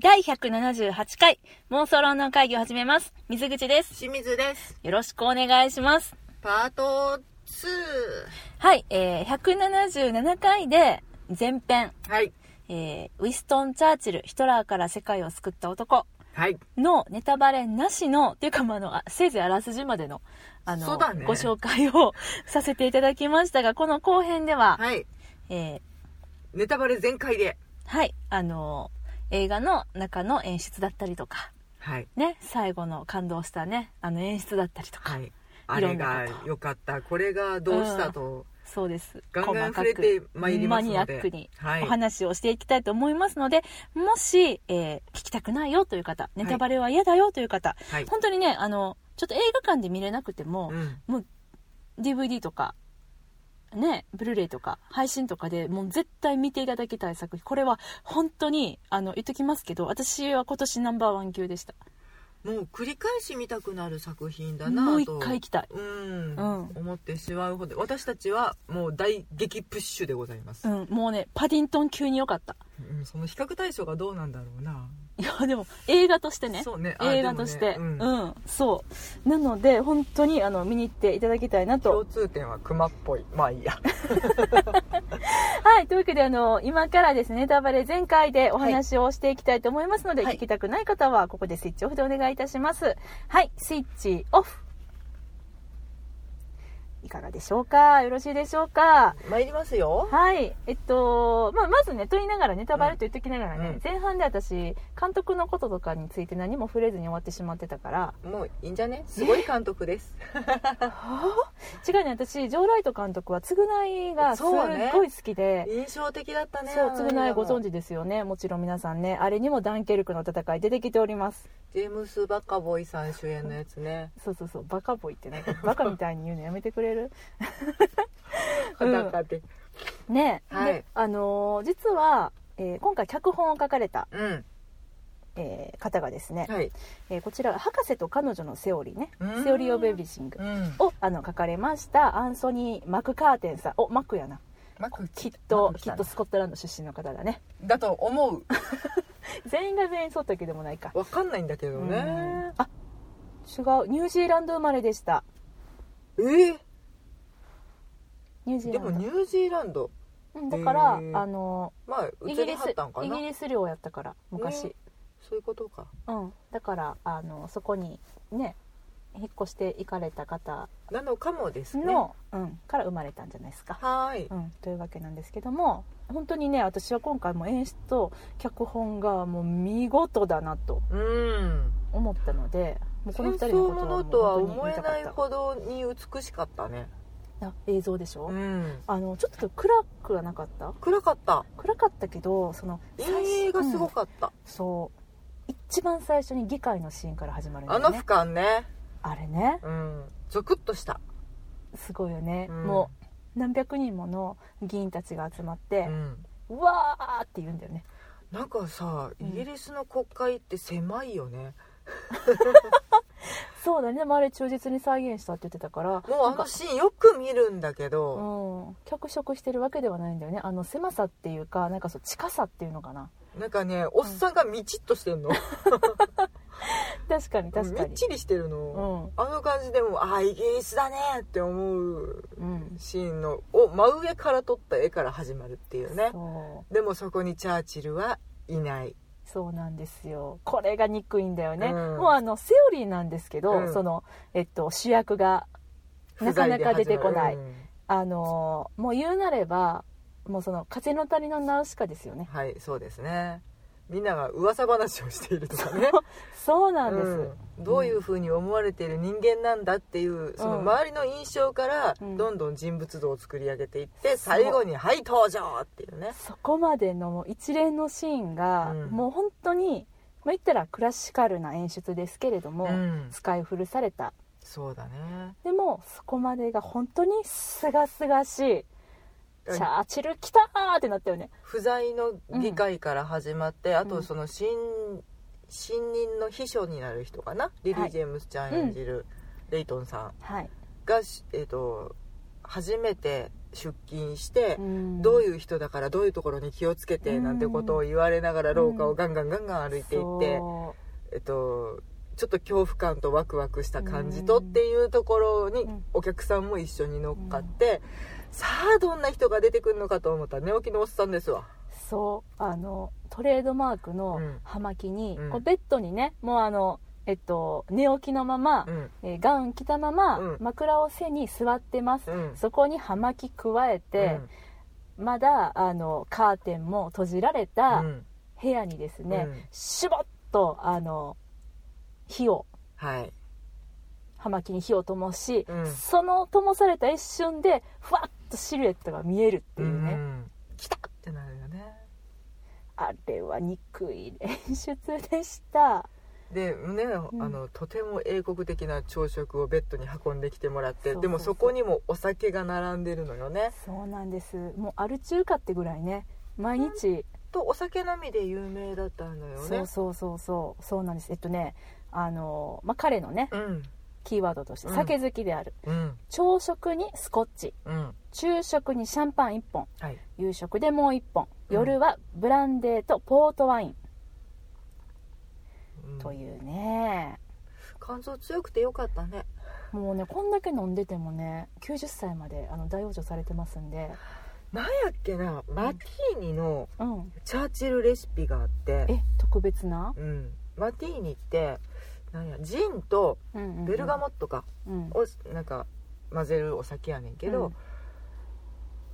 第178回妄想論の会議を始めます。水口です。清水です。よろしくお願いします。パート2はい、えー、177回で前編、はい。えー、ウィストン・チャーチル、ヒトラーから世界を救った男。はい。のネタバレなしの、というか、まあ、あの、あせいぜいあらすじまでの、あの、ね。ご紹介をさせていただきましたが、この後編では、はい。えー、ネタバレ全開で。はい、あの、映画の中の演出だったりとか、はい。ね、最後の感動したね、あの演出だったりとか、はい。あれが良かった。これがどうしたと、そうです。ガンガン触れてまいりますマニアックにはい。お話をしていきたいと思いますので、もし、えー聞きたくないよという方、ネタバレは嫌だよという方、はい。本当にね、あの、ちょっと映画館で見れなくても、うん。もう DVD とか、ね、ブルーレイとか配信とかでもう絶対見ていただきたい作品。これは本当にあの言っときますけど私は今年ナンバーワン級でした。もう繰り返し見たくなる作品だなと。もう一回行きたい。うん、うん。思ってしまうほど。私たちはもう大激プッシュでございます、うん。もうねパディントン級に良かった。うんその比較対象がどうなんだろうないやでも映画としてね。そうね。あ映画として、ね。ううん。そう。なので本当にあの見に行っていただきたいな共と通点はクマっぽい。まあいいや。はい。というわけであの今からですねネタバレ全開でお話をしていきたいと思いますので、はい。聞きたくない方はここでスイッチオフでお願いいたします。はい。スイッチオフいかがでしょうか？よろしいでしょうか？参りますよ。はい。えっと、まあ、まずね、と言いながら、ネタバレと言ってきながらね、うん。前半で私、監督のこととかについて何も触れずに終わってしまってたから、もういいんじゃね？すごい監督です。違うね、私、ジョー・ライト監督は、償いがすっごい好きで、印象的だったねそう、償いご存知知ですよね。もちろん皆さんね、あれにもダンケルクの戦い出てきております。ジェームス・バカボイさん主演のやつね。そうそうそう、バカボイってなんか、バカみたいに言うのやめてくれる。うん。裸でね、はい。であのー実は、えー今回脚本を書かれた、うん。えー方がですね、はい。えーこちら博士と彼女のセオリーね。うん。 Theory of Everything うん。をあの書かれましたアンソニー・マクカーテンさん。おマックやな。きっときっとスコットランド出身の方だね。だと思う。全員が全員そうだけでもないか。わかんないんだけどうん。ねあ違う。ニュージーランド生まれでした。えーニュージーでランド。もニュージーランド。うんだからへーあのまあイギリスはったんかな？イギリス領やったから昔、ねそういうことか。うんだからあのそこにね引っ越して行かれた方。なのかもですね。の、うん、から生まれたんじゃないですか。はーい。うん、というわけなんですけども本当にね私は今回も演出と脚本がもう見事だなとうん。思ったのでもうこの戦2人のことはもう争ものとは本当に思え見たかった。ないほどに美しかったねあ映像でしょ、うん。あのちょっと暗くはなかった？暗かった。暗かったけどその映画すごうん。かった。そう。一番最初に議会のシーンから始まるんだあのよね俯瞰ね。あれね。うん。ゾクッとした。すごいよね、うん。もう何百人もの議員たちが集まってう、ん。うわーって言うんだよね。なんかさうん。イギリスの国会って狭いよね そうだね。でもあれ忠実に再現したって言ってたからもうあのシーンよく見るんだけどうん、脚色してるわけではないんだよね。あの狭さっていうかなんかそう近さっていうのかな。なんかねおっさんがみちっとしてんの。確かに確かに。みっちりしてるうのん。あの感じでもああイギリスだねって思ううん。シーンのを真上から撮った絵から始まるっていうね。でもそこにチャーチルはいないそうなんですよ。これが憎いんだよね、うん。もうあのセオリーなんですけど、うん。そのえっと主役がなかなか出てこない、不在で始まるあのもう言うなればもうその風の谷のナウシカですよね。うんはいそうですねみんなが噂話をしているとかね。そうなんです、うん。どういうふうに思われている人間なんだっていうその周りの印象からうん。どんどん人物像を作り上げていって最後に「はい登場!」っていうね。そこまでの一連のシーンが、うん。もう本当にまあ、言ったらクラシカルな演出ですけれども、うん。使い古された。そうだね。でもそこまでが本当にすがすがしいうんチャーチル来たーってなったよね。不在の議会から始まって、あうん。とその新新任の秘書になる人かな？リリー・ジェームスちゃん演じるレイトンさん。はい。えー、と初めて出勤して、うん。どういう人だからどういうところに気をつけてなんてことを言われながら廊下をガンガンガンガン歩いていって、そえっと、ちょっと恐怖感とワクワクした感じとっていうところにうん。お客さんも一緒に乗っかって、さあどんな人が出てくるのかと思ったら寝起きのおっさんですわ。うそうあのトレードマークのうん。葉巻に、うん。こうベッドにねもうあのえっと寝起きのまま、うん。えーガウン着たまま、うん。枕を背に座ってます、うん。そこに葉巻加えて、まだあのカーテンも閉じられうた部屋にですね、うん。シュボッとあの火をはい。葉巻に火を灯し、うん。その灯された一瞬でふわっとシルエットが見えるっていうね、ん。来たってなるよね。あれは憎い演出でした。でね、ん。あのとても英国的な朝食をベッドに運んできてもらってでもそこにもお酒が並んでるのよね。そうなんです。もうアル中華ってぐらいね。毎日、とお酒飲みで有名だったのよね。そうそうそうそう。そうなんです。えっとねあの、まあ、彼のねうんキーワードとしてうん。酒好きである、うん。朝食にスコッチ。うん。昼食にシャンパン1本。はい。夕食でもう1本。うん。夜はブランデーとポートワイン。うん。というね、肝臓強くてよかったね。もうねこんだけ飲んでてもね90歳まであの大往生されてますんで。なんやっけなマティーニのうん。チャーチルレシピがあって。え特別な、うん、マティーニってなんやジンとベルガモットかうん。をなんか混ぜるお酒やねんけど、うん。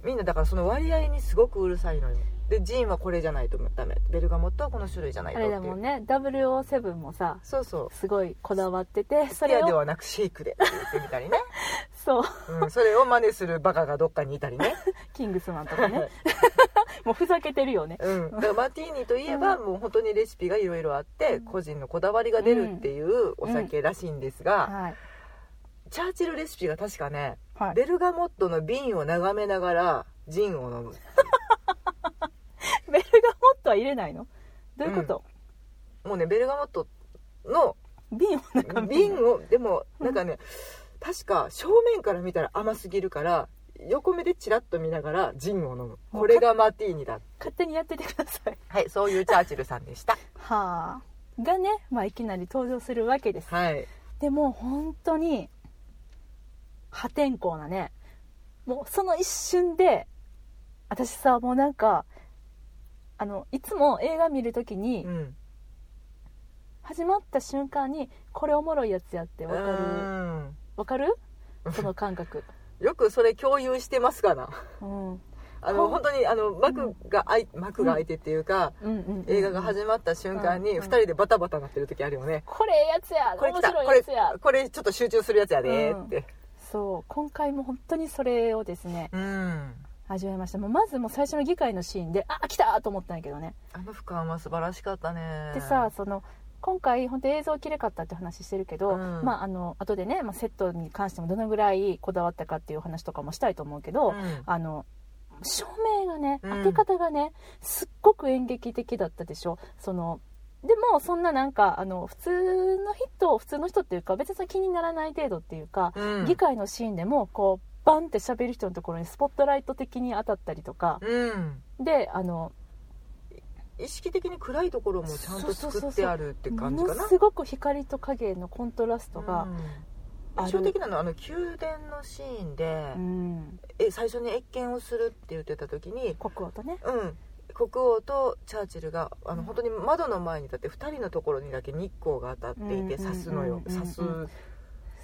みんなだからその割合にすごくうるさいのよ。でジンはこれじゃないとダメ。ベルガモットはこの種類じゃないあとっていう。れだもんね。007もさそうそう。すごいこだわっててそれをではなくシェイクでって言ってみたりね、そう。うん、それを真似するバカがどっかにいたりね、キングスマンとかね もうふざけてるよね。うん、だからマティーニといえば、もう本当にレシピがいろいろあって、個人のこだわりが出るっていうお酒らしいんですが、はい。チャーチルレシピが確かねはい。ベルガモットの瓶を眺めながらジンを飲む。ベルガモットは入れないの？どういうこと、もうねベルガモットの瓶を瓶をでもなんかね確か正面から見たら甘すぎるから横目でチラッと見ながらジンを飲む。うこれがマティーニだ。勝手にやっててください。はいそういうチャーチルさんでした。はあ。がね、まあ、いきなり登場するわけです。はい。でも本当に破天荒なねもうその一瞬で私さもうなんかあのいつも映画見るときに、うん。始まった瞬間にこれおもろいやつやってわかる？うん。わかる？その感覚よくそれ共有してますかな。うん。あの本当にあの幕が開い幕が開いてっていうか、うん。うん。うん。映画が始まった瞬間にうん。2人でバタバタなってる時あるよね、これええやつや。これ来面た。これ白いやつや。これちょっと集中するやつやでーって。そう。今回も本当にそれをですねうん。味わいました。もうまずもう最初の議会のシーンであ来たと思ったんやけどね。あの俯瞰は素晴らしかったね。でさその今回本当映像きれかったって話してるけど、うん。まああの後でね、まあ、セットに関してもどのぐらいこだわったかっていう話とかもしたいと思うけど、うん。あの照明がねうん。当て方がね、すっごく演劇的だったでしょ。そのでもそんななんかあの普通の人普通の人っていうか別に気にならない程度っていうか、うん。議会のシーンでもこうバンって喋る人のところにスポットライト的に当たったりとか、うん。であの意識的に暗いところもちゃんと作ってあるって感じかな。ものすごく光と影のコントラストが、うん。印象的なのはあの宮殿のシーンで、うん、え最初に謁見をするって言ってた時に、国王とね。うん、国王とチャーチルがあの本当に窓の前に立って2人のところにだけ日光が当たっていてうん刺すのようんうん刺す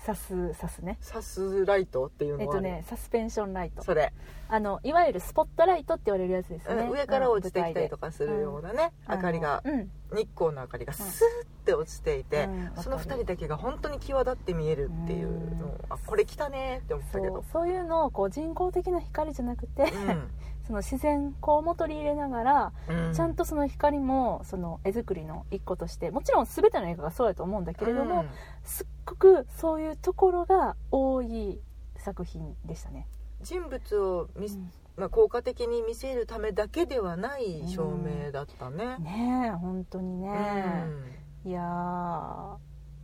うん刺す刺すね。刺すライトっていうえっとのはねねサスペンションライト。それ、あのいわゆるスポットライトって言われるやつですね、うん上から落ちてきたりとかかするようなね、明かりがうん。日光の明かりがスーって落ちていて、うんその2人だけが本当に際立って見えるっていうのをあこれ来たねって思ったけど。そうそういうのをこう人工的な光じゃなくて、う その自然光も取り入れながら、ん、うちゃんとその光もその絵作りの一個としてもちろん全ての映画がそうやと思うんだけれども、うん。すっごくそういうところが多い作品でしたね。人物を見せうん。まあ、効果的に見せるためだけではない照明だったね。ねえ本当にうん。ね、いやー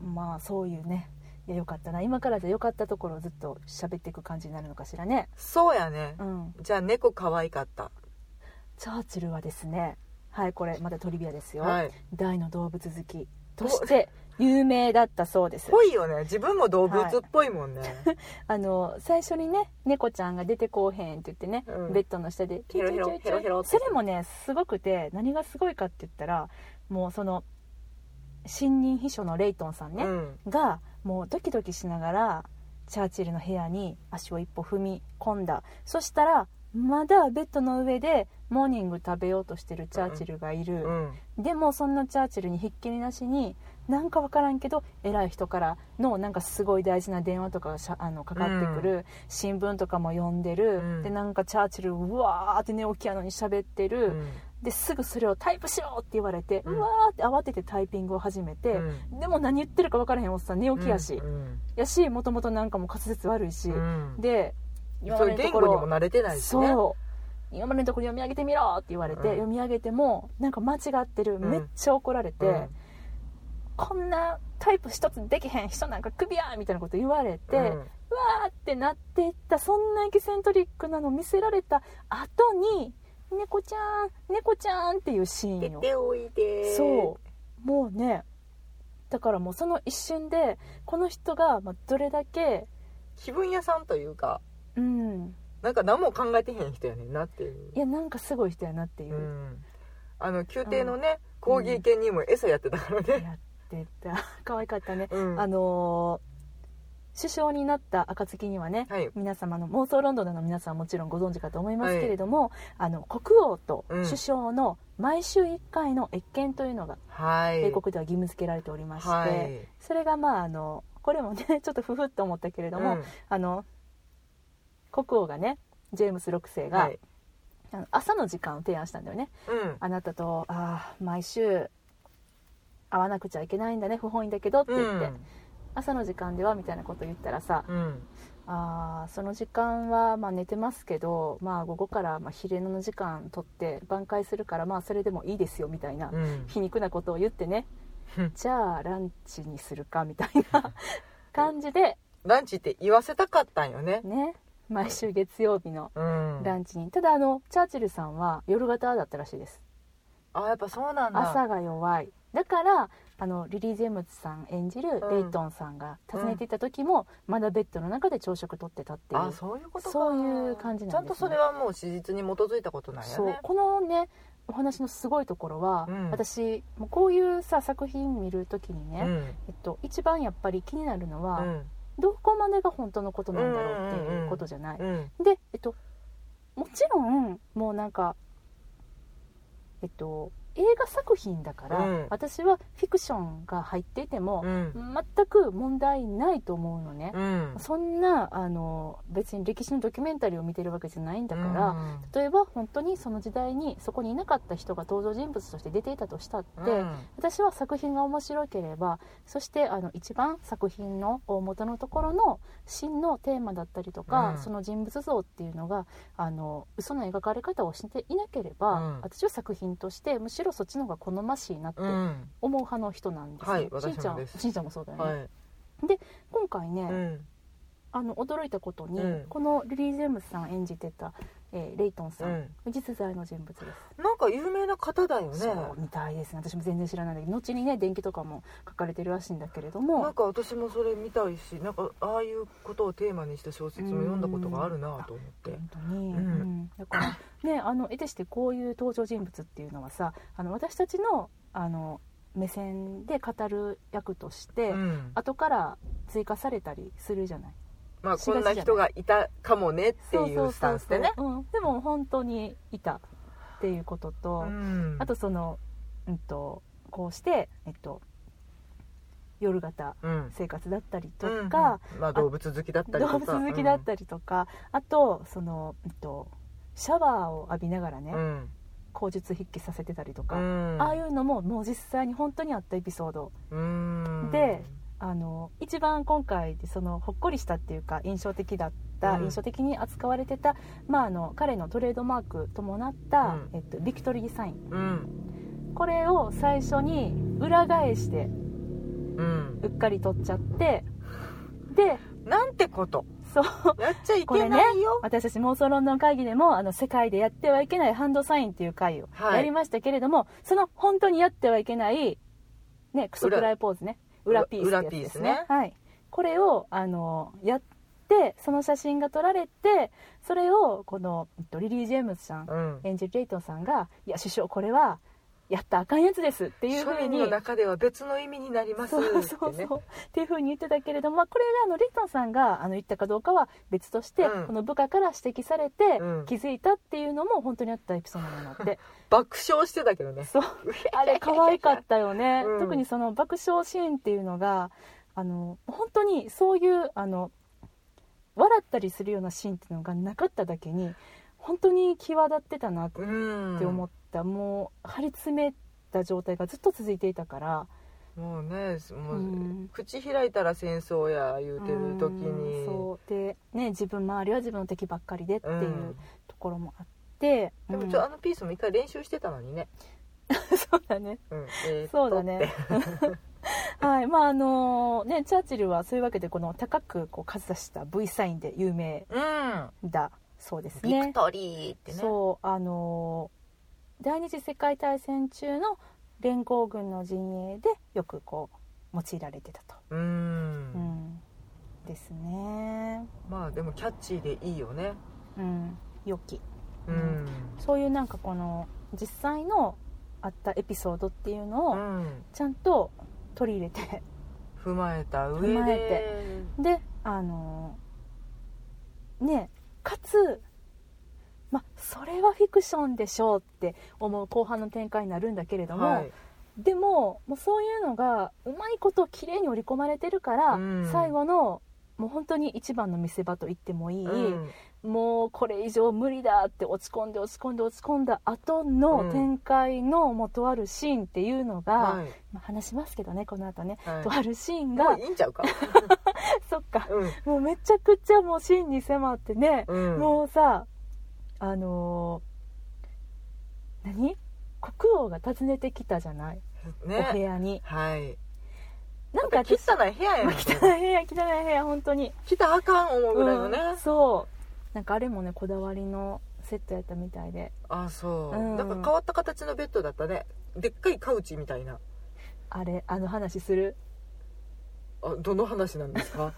まあそういうねいやよかったな。今からじゃよかったところをずっと喋っていく感じになるのかしらね。そうやね。うん。じゃあ猫可愛かった。チャーチルはですね。はいこれまたトリビアですよ、はい。大の動物好きとして有名だったそうです。ぽいよね。自分も動物っぽいもんね、あの最初にね猫ちゃんが出てこうへんって言ってね、うん。ベッドの下でヘロヘロヘロヘロそれもねすごくて何がすごいかって言ったらもうその新任秘書のレイトンさんね、うん。がもうドキドキしながらチャーチルの部屋に足を一歩踏み込んだ。そしたらまだベッドの上でモーニング食べようとしてるチャーチルがいる、うん。でもそんなチャーチルにひっきりなしになんか分からんけど偉い人からのなんかすごい大事な電話とかがあのかかってくる、新聞とかも読んでる、うん。でなんかチャーチルうわーって寝起きやのに喋ってる、うんですぐそれをタイプしろって言われて、ううんわーって慌ててタイピングを始めて、うん。でも何言ってるか分からへんおっさん寝起きやし、うん。やしもともとなんかもう滑舌悪いし、うん。で今までのところ語にも慣れてないしね。そう。今までのところ読み上げてみろって言われて、うん。読み上げてもなんか間違ってる、ん。めっちゃ怒られて、うん。こんなタイプ一つできへん人なんかクビやみたいなこと言われて、わーってなっていったそんなエキセントリックなの見せられた後に「猫ちゃん猫ちゃん」っていうシーンそう。もうねだからもうその一瞬でこの人がまあどれだけ気分屋さんというか。うん。なんか何も考えてへん人やねんなっていう。いやなんかすごい人やなっていう。う、ん。あの宮廷のね、コーギー犬にも餌やってたからね、やってた。可愛かったね、うん。あのー首相になった暁にはね、はい。皆様の妄想ロンドンの皆さんはもちろんご存知かと思いますけれども、あの国王とうん。首相の毎週1回の謁見というのがはい。英国では義務付けられておりまして、はい。それがまああのこれもねちょっとふふっと思ったけれども、うん。あの国王がねジェームス6世が、はい。あの朝の時間を提案したんだよね。うん。あなたとあー毎週会わなくちゃいけないんだね不本意だけどって言って、朝の時間ではみたいなこと言ったらさ、うん。あーその時間はまあ寝てますけど、まあ、午後からまあ昼寝の時間取って挽回するからまあそれでもいいですよみたいなうん。皮肉なことを言ってね。うん。じゃあランチにするかみたいな 感じでランチって言わせたかったんよね。ね毎週月曜日のうん。ランチに。ただあのチャーチルさんは夜型だったらしいです。あやっぱそうなんだ。朝が弱い。だからあのリリー・ジェームズさん演じるうん。レイトンさんが訪ねていった時も、まだベッドの中で朝食とってたっていうあそういうことか。そういう感じなんですね。ちゃんとそれはもう史実に基づいたことなんやね。そう。このねお話のすごいところは、うん。私もうこういうさ作品見る時にね、うん。えっと、一番やっぱり気になるのは、うん。どこまでが本当のことなんだろうっていうことじゃない、うん。で、えっと、もちろんもうなんかえっと映画作品だから、うん。私はフィクションが入っていてもう、ん。全く問題ないと思うのね、うん。そんなあの別に歴史のドキュメンタリーを見てるわけじゃないんだから、うん。例えば本当にその時代にそこにいなかった人が登場人物として出ていたとしたって、うん。私は作品が面白ければそしてあの一番作品の大元のところの真のテーマだったりとか、うん。その人物像っていうのがあの嘘の描かれ方をしていなければ、うん。私は作品としてむしろそっちの方が好ましいなってうん。思う派の人なんですよ、はいしんちゃんしんちゃんもそうだよね、はい。今回ね、うん。あの驚いたことに、うん。このリリー・ジェームスさん演じてた、えーレイトンさん、うん。実在の人物です。なんか有名な方だよね。そうみたいですね。私も全然知らないんだけど。後にね電気とかも書かれてるらしいんだけれども。なんか私もそれ見たいしなんかああいうことをテーマにした小説も読んだことがあるなと思って。本当に、うん。うん。だからねあの得てしてこういう登場人物っていうのはさあの私たちのあの目線で語る役として、うん。後から追加されたりするじゃないまあこんな人がいたかもねっていうスタンスでね。でも本当にいたっていうことと、うん。あとその、うん、とこうして、えっと、夜型うん。生活だったりとうんか、うん。まあ動物好きだったりとか。動物好きだったりとか、あとその、うん、とシャワーを浴びながらね、うん。口述筆記させてたりとか、うん。ああいうのももう実際に本当にあったエピソードうん。であの一番今回そのほっこりしたっていうか印象的だった、うん。印象的に扱われてた、まあ、あの彼のトレードマーク伴った、うん。えっと、ビクトリーサイン。うん。これを最初に裏返してうん。うっかり取っちゃってでなんてこと。そう。やっちゃいけないよ、私たち妄想ロンドン会議でもあの世界でやってはいけないハンドサインっていう会をはいやりましたけれども、その本当にやってはいけない、ね、クソくらいポーズね裏ピース裏ピーはい、これをあのやってその写真が撮られてそれをこのえっとリリー・ジェームズさんうん。エンジェル・レイトンさんが「いや首相これはやったらあかんやつです」っていうふうに。の中では別の意味になりますってそうねそうそう。っていうふうに言ってたけれども、まあ、これがあのレイトンさんがあの言ったかどうかは別として、うん。この部下から指摘されてうん。気づいたっていうのも本当にあったエピソードなので、爆笑してたけどね。そう。あれ可愛かったよね、うん。特にその爆笑シーンっていうのがあの本当にそういうあの笑ったりするようなシーンっていうのがなかっただけに本当に際立ってたなっうんて。思った、もう張り詰めた状態がずっと続いていたから。もうねもう、うん。口開いたら戦争や言うてる時うんにそう。でね自分周りは自分の敵ばっかりでっていううん。ところもあって、うん。でもちょあのピースも一回練習してたのにね、そうだね。うんえーそうだね。はいまああのねチャーチルはそういうわけでこの高くこう数出した V サインで有名うん。だそうですビクねトリーってね。そうあの第二次世界大戦中の連合軍の陣営でよくこう用いられてたと、うん。うん、ですね。まあでもキャッチーでいいよね。うん。良き。うん、そういうなんかこの実際のあったエピソードっていうのをうん。ちゃんと取り入れて。踏まえた上で。踏まえであのねかつまあそれはフィクションでしょうって思う後半の展開になるんだけれども、はい。でももうそういうのがうまいこと綺麗に織り込まれてるから、うん。最後のもう本当に一番の見せ場と言ってもいい、うん。もうこれ以上無理だって落ち込んで落ち込んで落ち込んだ後のうん展開のもうとあるシーンっていうのが、はいまあ、話しますけどねこの後ね、はい。とあるシーンもがういいんちゃうか？そっか。うん。もうめちゃくちゃもうシーンに迫ってね、うん。もうさあのー何？国王が訪ねてきたじゃない、お部ね屋に。はい。なんか汚い私部屋やん。まあ汚い部屋汚い部屋本当に。来たらあかん思うぐらいのね、うんそう。なんかあれもねこだわりのセットやったみたいで。あそう、うん。なんか変わった形のベッドだったね。でっかいカウチみたいな。あれあの話する？あどの話なんですか？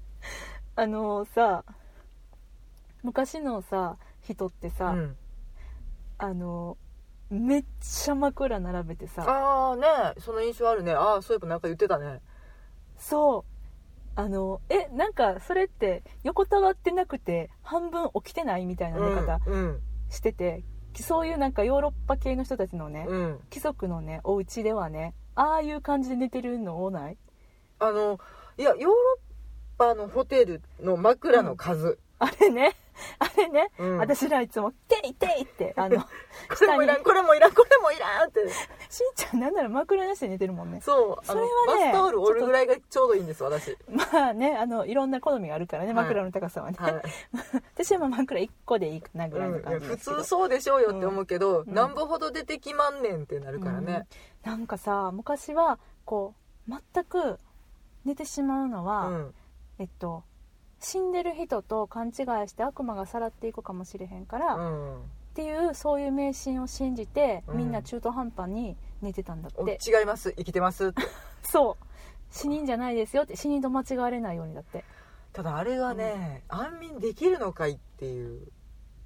あのさ昔のさ人ってさ、うん、あのめっちゃ枕並べてさああねその印象あるね。ああそういえばなんか言ってたね。そう。あのえなんかそれって横たわってなくて半分起きてないみたいな寝方うんしてて、そういうなんかヨーロッパ系の人たちのね、うん。貴族のねお家ではねああいう感じで寝てるの多ない？あのいやヨーロッパのホテルの枕の数、あれね あれね、うん。私らいつも「ていてい!」ってあの これもいらんこれもいらんこれもいらんって。しんちゃんなんなら枕なしで寝てるもんね。そうそれはねバスタオル折るぐらいがちょうどいいんです私。まあねあのいろんな好みがあるからねはい。枕の高さはね、はい、私はまあ枕1個でいいかなぐらいのうん、普感じですけど、通そうでしょうよって思うけど、うん。なんぼほど出てきまんねんってなるからね、うん。なんかさ昔はこう全く寝てしまうのうは、ん。えっと死んでる人と勘違いして悪魔がさらっていくかもしれへんから、っうん。ていうそういう迷信を信じて、うん。みんな中途半端に寝てたんだおって、違います。生きてます。そう。死人じゃないですよって。死人と間違われないようにだって。ただあれがね、安眠できるのかいっていう。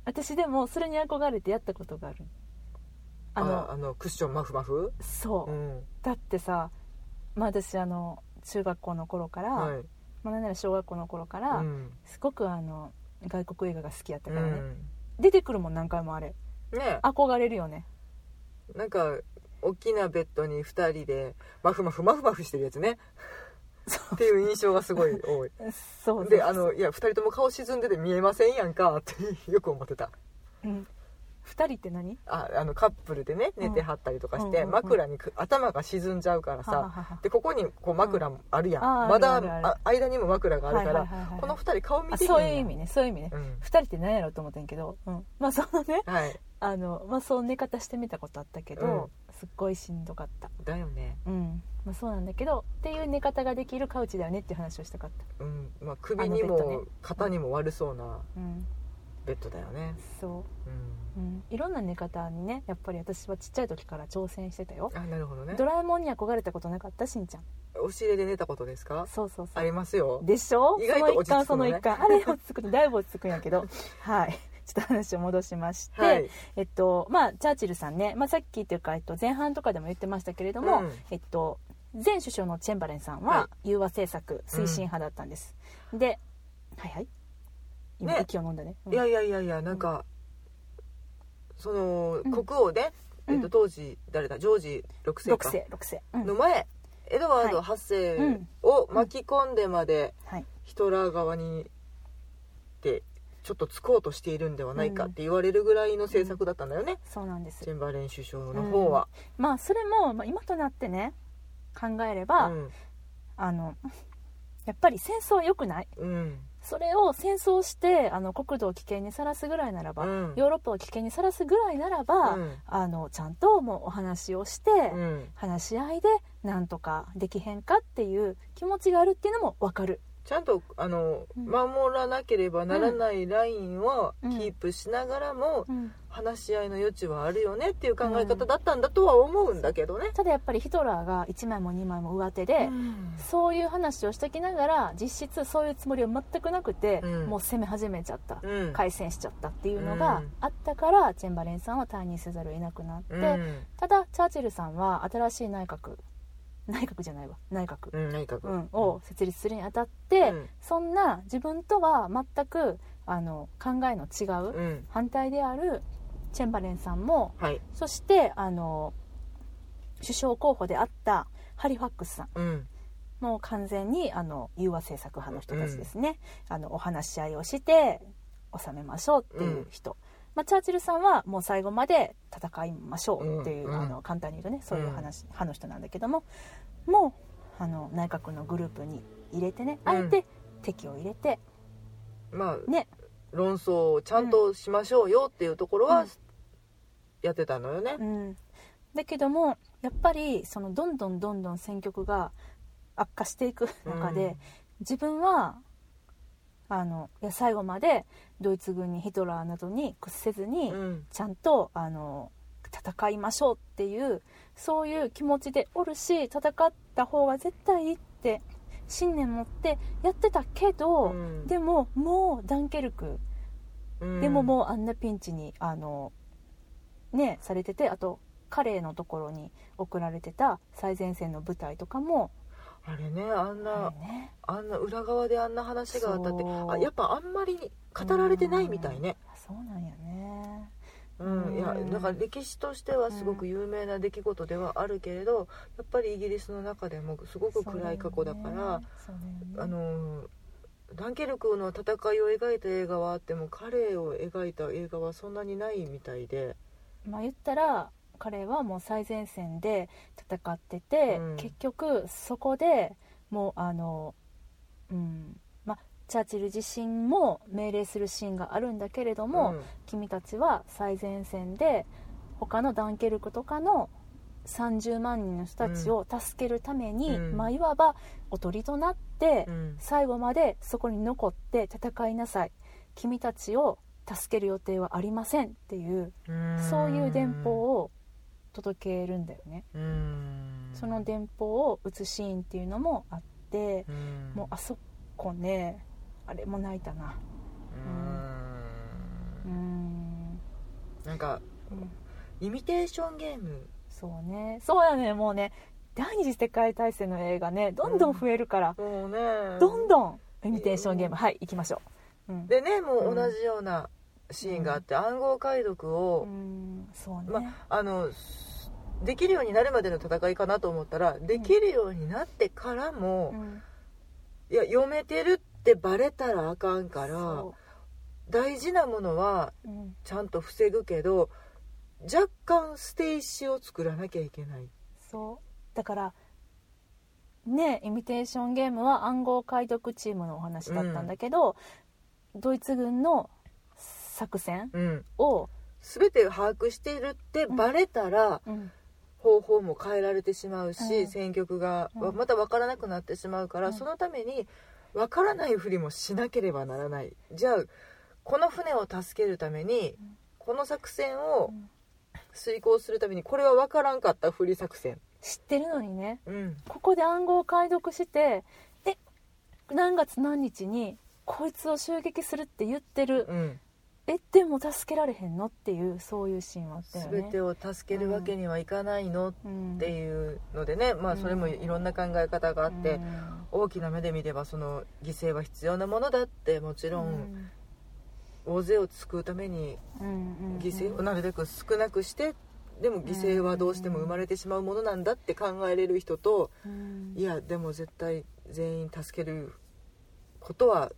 私でもそれに憧れてやったことがある。あのあのクッションマフマフ？そう、うん。だってさまあ私あの中学校の頃から、はいまあ、なんなら小学校の頃から、うん。すごくあの外国映画が好きやったからね、うん。出てくるもん何回もあれ。ね。憧れるよね。なんか大きなベッドに2人でマフマフマフマフしてるやつね。っていう印象がすごい多い。そうそうであのいや2人とも顔沈んでて見えませんやんかってよく思ってた。うん、2人って何？ああのカップルでね寝てはったりとかして、うんうんうん。うん枕にく頭が沈んじゃうからさ、はははは。でここにこう枕もあるやん、あーまだ間にも枕があるから、はいはいはいはい。この2人顔見てそういう意味ねそういう意味ね、うん。2人って何やろうと思ってんけど、うん、まあそのねはい。あの、まあ、そう寝方してみたことあったけど、うん。すっごいしんどかった。だよね。うん。まあ、そうなんだけどっていう寝方ができるカウチだよねっていう話をしたかっうん。まあ、首にも肩にも悪そうな。たうんベッドだよね。そう。う、うん、いろんな寝方にねやっぱり私はちっちゃい時から挑戦してたよ。んあなるほどね。ドラえもんに憧れたことなかったしんちゃん。押し入れで寝たことですか？そうそうそう。ありますよ。でしょ？意外と落ち着くのね。その一環その一環あれ落ち着くとだいぶ落ち着くんやけど。はい。ちょっと話を戻しまして、はい。えっとまあチャーチルさんね、まあ、さっきというか、えっと、前半とかでも言ってましたけれども、うん。えっと前首相のチェンバレンさんはは融和政策推進派だったんです、ではいはい？今ね。息を飲んだね。うん。いやいやいやいやなんか、そのうん。国王ね、うん。えっと、当時誰だ？ジョージ6世6か世6世、うん。の前エドワードはい。8世うん。を巻き込んでまではい。ヒトラー側にってちょっとつこうとしているんではないかって言われるぐらいの政策だったんだよね、そうなんです。チェンバレン首相の方は、まあそれも、まあ、今となってね考えれば、うん。あのやっぱり戦争は良くない？うんそれを戦争してあの国土を危険にさらすぐらいならば、うん。ヨーロッパを危険にさらすぐらいならば、うん。あのちゃんともうお話をして、うん。話し合いでなんとかできへんかっていう気持ちがあるっていうのも分かる。ちゃんとあの、うん。守らなければならないラインをうん。キープしながらも、うん話し合いの余地はあるよねっていう考え方だったんだとは思うんだけどね、ただやっぱりヒトラーが1枚も2枚も上手で、うん。そういう話をしてきながら実質そういうつもりは全くなくて、うん。もう攻め始めちゃった、うん。開戦しちゃったっていうのがうん。あったから、チェンバレンさんは退任せざるを得なくなって、うん。ただチャーチルさんは新しい内閣内閣じゃないわ。内閣、うん内閣、うんを設立するにあたって、うん。そんな自分とは全くあの考えの違う、うん。反対であるチェンバレンさんもはい。そしてあの首相候補であったハリファックスさんうん。もう完全にあの融和政策派の人たちですね、あのお話し合いをして収めましょうっていう人、まあ、チャーチルさんはもう最後まで戦いましょうっていう、うん。あの簡単に言うとねそういう話、派の人なんだけどももうあの内閣のグループに入れてねあえて敵を入れてまあね論争をちゃんとしましょうよっていうところはうん。やってたのよね。う、ん、だけどもやっぱりそのどんどんどんどん戦局が悪化していく中で、自分はあのいや最後までドイツ軍にヒトラーなどに屈せずに、うん。ちゃんとあの戦いましょうっていうそういう気持ちでおるし戦った方が絶対いいって信念持ってやってたけど、うん。でももうダンケルク。うん。でももうあんなピンチにあのねされててあと彼のところに送られてた最前線の部隊とかも。あれねあんなね。あんな裏側であんな話があったってあやっぱあんまり語られてないみたいね。そうなんやねうん、いやうん。だから歴史としてはすごく有名な出来事ではあるけれど、やっぱりイギリスの中でもすごく暗い過去だからそうだよね。あのダンケルクの戦いを描いた映画はあっても彼を描いた映画はそんなにないみたいで。まあ言ったら彼はもう最前線で戦ってて、うん。結局そこでもうあのうんまあチャーチル自身も命令するシーンがあるんだけれども、うん。君たちは最前線で他のダンケルクとかの30万人の人たちを助けるために、うん。まあ、いわばおとりとなって、うん。最後までそこに残って戦いなさい。君たちを助ける予定はありませんっていうそういう電報を届けるんだよね。うん。その電報を打つシーンっていうのもあってうん。もうあそこねあれも泣いたな。うーん。なんかうん。イミテーションゲームそうね。そうやね。もうね第二次世界大戦の映画ねどんどん増えるから、もうね。どんどんイミテーションゲームはい行きましょう。うん、でねもううん。同じようなシーンがあって、暗号解読を、うん。そうね、まあのできるようになるまでの戦いかなと思ったらできるようになってからも、うん。いや読めてるってバレたらあかんからそ大事なものはううん。ちゃんと防ぐけど若干捨て石を作らなきゃいけない。そう。だからねイミテーションゲームは暗号解読チームのお話だったんだけど、ドイツ軍の作戦うん。を、全て把握してるってバレたら、うん。方法も変えられてしまうし、うん。選曲がうん。また分からなくなってしまうから、うん。そのために分からないふりもしなければならない。じゃあこの船を助けるためにうん。この作戦をうん。遂行するためにこれは分からんかったふり作戦。知ってるのにね。うん。ここで暗号を解読してえ何月何日にこいつを襲撃するって言ってるうんえでも助けられへんの？っていうそういうシーンはあったよね。全てを助けるわけにはいかないのっうんていうのでね、まあそれもいろんな考え方があって、うん。大きな目で見ればその犠牲は必要なものだってもちろん大勢を救うためにうんうん犠牲をなるべく少なくしてでも犠牲はどうしても生まれてしまうものなんだって考えれる人とうん。いやでも絶対全員助けることは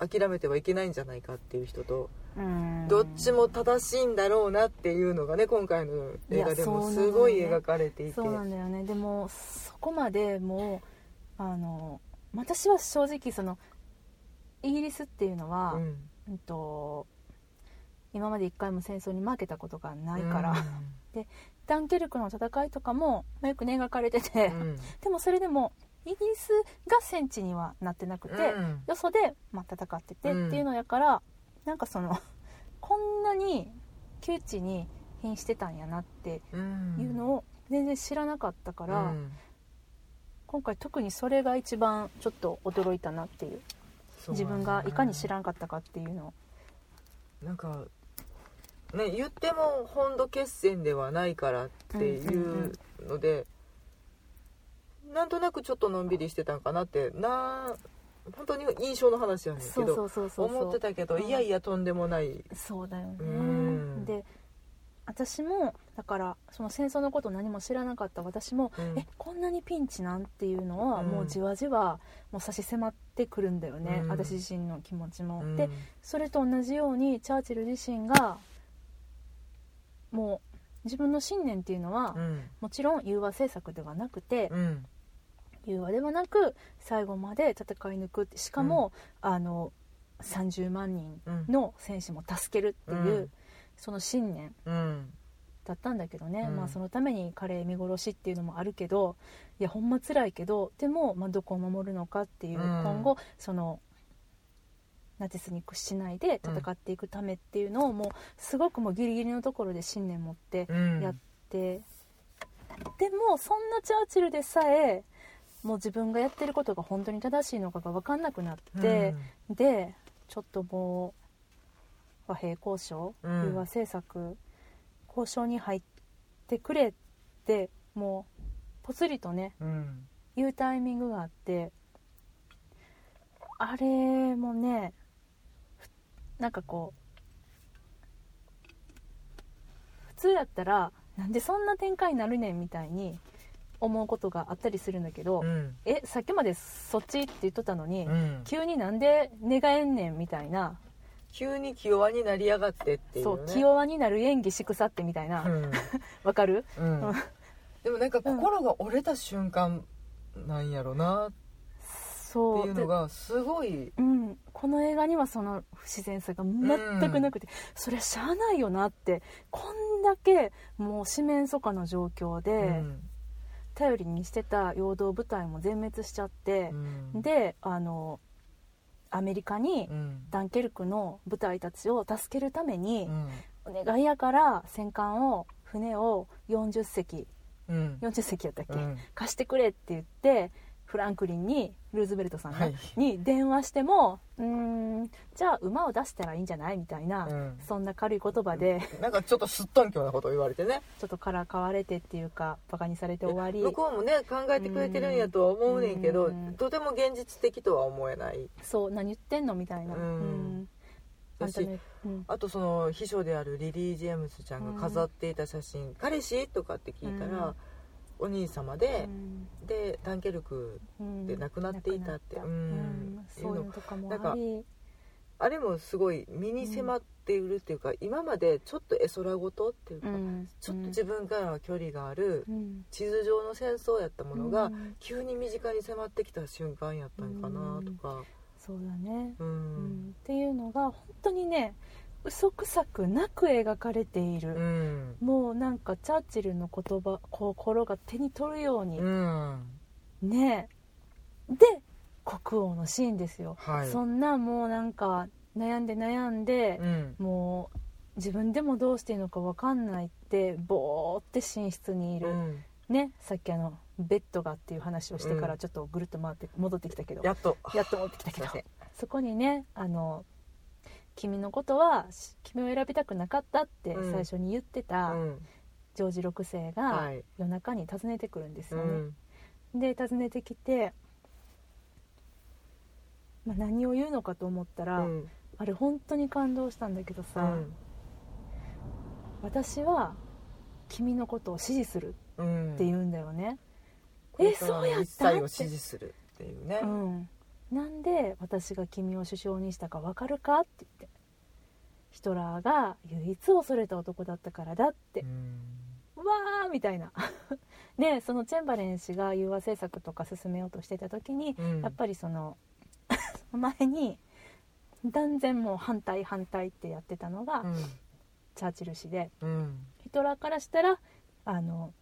諦めてはいけないんじゃないかっていう人とうんどっちも正しいんだろうなっていうのがね今回の映画でもすごい描かれていて。そうなんだよね。でもそこまでもうあの私は正直そのイギリスっていうのは、うん。うんと今まで一回も戦争に負けたことがないから、ダンケルクの戦いとかも、まあよくね描かれてて、うん。でもそれでもイギリスが戦地にはなってなくて、うん。よそで、まあ、戦っててっていうのやから、なんかその こんなに窮地に瀕してたんやなってうん。いうのを全然知らなかったから、うん。今回特にそれが一番ちょっと驚いたなっていう。そう自分がいかに知らんかったかっていうのを。なんかね言っても本土決戦ではないからっていうので、なんとなくちょっとのんびりしてたんかなってな本当に印象の話やねんけそうどそうそうそう。思ってたけど、うん。いやいやとんでもない。そうだよね。うん。で私もだからその戦争のこと何も知らなかった私も、うん。えこんなにピンチなんていうのはうん。もうじわじわもう差し迫ってくるんだよね、うん。私自身の気持ちも、うん。でそれと同じようにチャーチル自身がもう自分の信念っていうのは、うん。もちろん融和政策ではなくて、うん融和ではなく最後まで戦い抜くって。しかも、あの30万人うん。の戦士も助けるっていう、うん。その信念うん。だったんだけどね、うん。まあ、そのためにカレー見殺しっていうのもあるけどいやほんま辛いけどでも、まあ、どこを守るのかっていう、うん。今後そのナチスに屈しないで戦っていくためっていうのをもうすごくもうギリギリのところで信念持ってうん。やって、でもそんなチャーチルでさえもう自分がやってることが本当に正しいのかが分かんなくなって、でちょっともう和平交渉、うん融和政策交渉に入ってくれってもうぽつりとねうん。言うタイミングがあってあれもねふなんかこう普通やったらなんでそんな展開になるねんみたいに思うことがあったりするんだけど、うん。えさっきまでそっちって言っとったのに、うん。急になんで寝返んねんみたいな、急に気弱になりやがってっていうね。そう気弱になる演技しくさってみたいな。わ、かる？うん。うんでもなんか心が折れた瞬間なんやろな。っそう。ていうのがすごい。でうん、この映画にはその不自然さが全くなくて、それはしゃあないよなって。こんだけもう四面楚歌の状況で、うん頼りにしてた陽動部隊も全滅しちゃってう、ん。であのアメリカにうん。ダンケルクの部隊たちを助けるためにう、ん。お願いやから戦艦を船を40隻うん。40隻やったっけ、うん。貸してくれって言ってフランクリンにルーズベルトさんがはい。に電話してもうーんじゃあ馬を出したらいいんじゃないみたいな、うん。そんな軽い言葉でなんかちょっとすっとんきょうなことを言われてね。ちょっとからかわれてっていうかバカにされて終わり。向こうもね考えてくれてるんやとは思うねんけどうん。とても現実的とは思えない。そう何言ってんのみたいな、うん。うん。あんただしねうん。あとその秘書であるリリー・ジェームスちゃんが飾っていた写真「彼氏?」とかって聞いたら、うんお兄様でう、ん。でダンケルクうん。で亡くなっていたってうん。ういうのとかもなんかあれもすごい身に迫っているっていうか、今までちょっと絵空事っていうか、うん。ちょっと自分からは距離があるうん。地図上の戦争やったものが、うん。急に身近に迫ってきた瞬間やったんかなとか。そうだね。うん、うん。っていうのが本当にね嘘くさくなく描かれている、うん。もうなんかチャーチルの言葉心が手に取るように、うん。ね。えで国王のシーンですよ、はい。そんなもうなんか悩んで悩んでう、ん。もう自分でもどうしていいのか分かんないってぼーって寝室にいる、うん。ね。さっきあのベッドがっていう話をしてかうん。らちょっとぐるっと回って戻ってきたけど、やっと。やっと戻ってきたけど。そこにねあの君のことはし君を選びたくなかったってうん。最初に言ってたジョージ6世がはい。夜中に訪ねてくるんですうよね、ん。で訪ねてきて、まあ、何を言うのかと思ったら、うん。あれ本当に感動したんだけどさ、私は君のことを支持するうん。って言うんだよね、えそうやった一切を支持するっていうね。うん、なんで私が君を首相にしたか分かるかって言って。ヒトラーが唯一恐れた男だったからだって。う、わーみたいな。でそのチェンバレン氏が融和政策とか進めようとしてた時に、うん。やっぱりその 前に断然もう反対反対ってやってたのが、うん。チャーチル氏で。うん。ヒトラーからしたらあの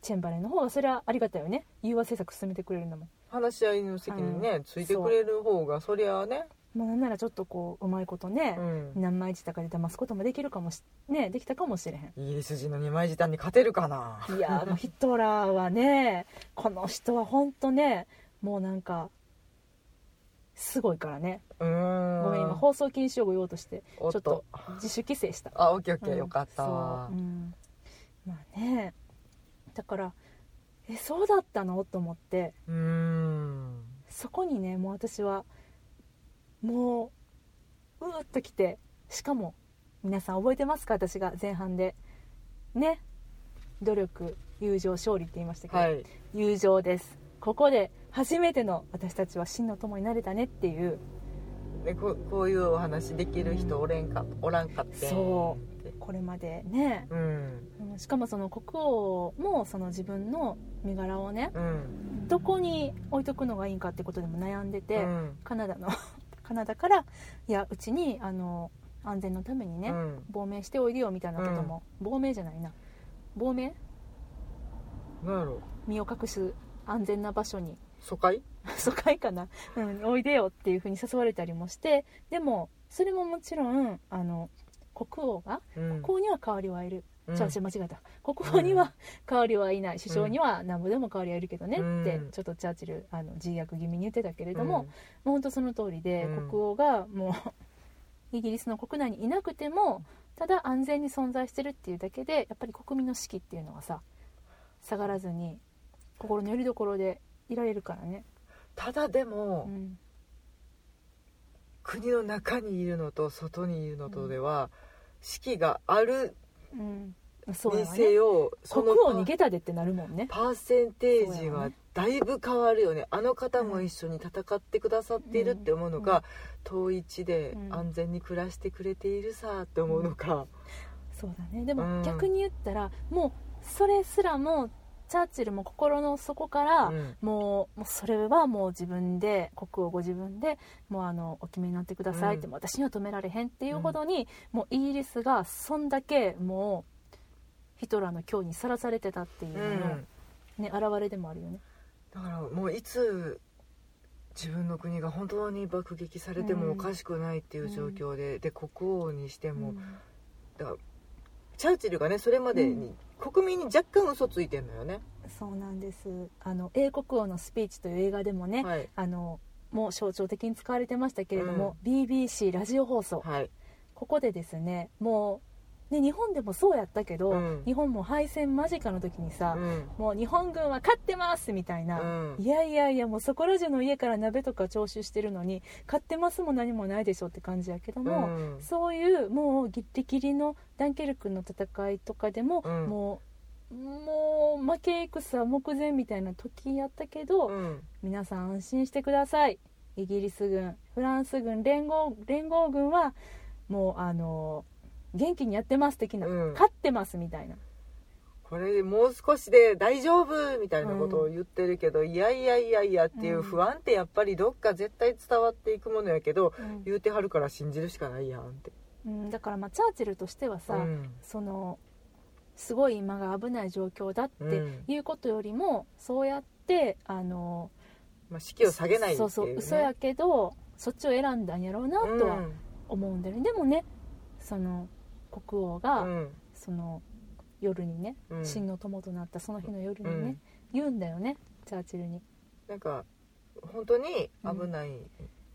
チェンバレンの方がそれはありがたいよね。融和政策進めてくれるのも話し合いの席にね、ついてくれる方がそりゃあね、もうなんならちょっとこううまいことね、うん、何枚舌かで騙すこともできるかもしねできたかもしれへん。イギリス人の二枚舌に勝てるかな。いやーもうヒトラーはねこの人は本当ねもうなんかすごいからね。うーん。ごめん今放送禁止用語言おうとしてちょっと自主規制した。あオッケーオッケー、うん。よかった。うん、まあね。だからえそうだったの？と思って。うーん。そこにねもう私はもううーっときて。しかも皆さん覚えてますか？私が前半で。ね。努力友情勝利って言いましたけど、はい。友情です。ここで初めての私たちは真の友になれたねっていう。でここういうお話できる人おれんかおらんかって。そうこれまで。ね。うん。うん。しかもその国王もその自分の身柄をねうん。どこに置いとくのがいいんかってことでも悩んでて、うん。カナダの カナダからいやうちにあの安全のためにね、うん。亡命しておいでよみたいなことも、亡命じゃないな。亡命？身を隠す安全な場所に。疎開？疎開かな、うん、おいでよっていうふうに誘われたりもしてでもそれももちろんあの国王がうん。国王には代わりはいる、うん。違う違う間違えた。国王には代わりはいない、首相にはなん。ぼでも代わりはいるけどねって、うん。ちょっとチャーチルあの自虐気味に言ってたけれども、うん。もう本当その通りで、うん。国王がもう イギリスの国内にいなくてもただ安全に存在してるっていうだけでやっぱり国民の士気っていうのはさ下がらずに心の拠り所でいられるからね、ただでうも、ん、国の中にいるのと外にいるのとでは、士気があるにせよ、そ国の王逃げたでってなるもんね。パーセンテージはだいぶ変わるよね。あの方も一緒に戦ってくださっているって思うのか、統一でうん。安全に暮らしてくれているさって思うのか、そうだねでうん。も逆に言ったら、もうそれすらもチャーチルも心の底から、うん。もうもうそれはもう自分で国王ご自分でもうあのお決めになってくださいって、うん。私には止められへんっていうほどに、もうイギリスがそんだけもうヒトラーの脅威にさらされてたっていううのね現れでもあるよね。だからもういつ自分の国が本当に爆撃されてもおかしくないっていう状況で、で国王にしても、うん。だチャーチルがねそれまでに国民に若干嘘ついてんのよね、そうなんです。あの英国王のスピーチという映画でもね、はい。あのもう象徴的に使われてましたけれども、BBC ラジオ放送、はい。ここでですねもう、ね、日本でもそうやったけど、うん。日本も敗戦間近の時にさ、うん。もう日本軍は勝ってますみたいな、うん。いやいやいやもうそこら中の家から鍋とか徴収してるのに勝ってますも何もないでしょって感じやけども、うん。そういうもうギリギリのダンケルクの戦いとかでも、うん。もうもう負け戦目前みたいな時やったけど、うん。皆さん安心してください。イギリス軍フランス軍連合連合軍はもうあの元気にやってます的な、うん。勝ってますみたいな。これもう少しで大丈夫みたいなことを言ってるけど、いやいやいやいやっていう不安ってやっぱりどっか絶対伝わっていくものやけど、うん。言うてはるから信じるしかないやんって。うん、だからまあチャーチルとしてはさ、うん。そのすごい今が危ない状況だってうん。いうことよりも、そうやってあのまあ、士気を下げないっていう、ね、そうそう嘘やけどそっちを選んだんやろうなとは思うんだよね、でもねその国王が、うん。その夜にねうん。真の友となったその日の夜にね、うん。言うんだよねチャーチルに。なんか本当に危ない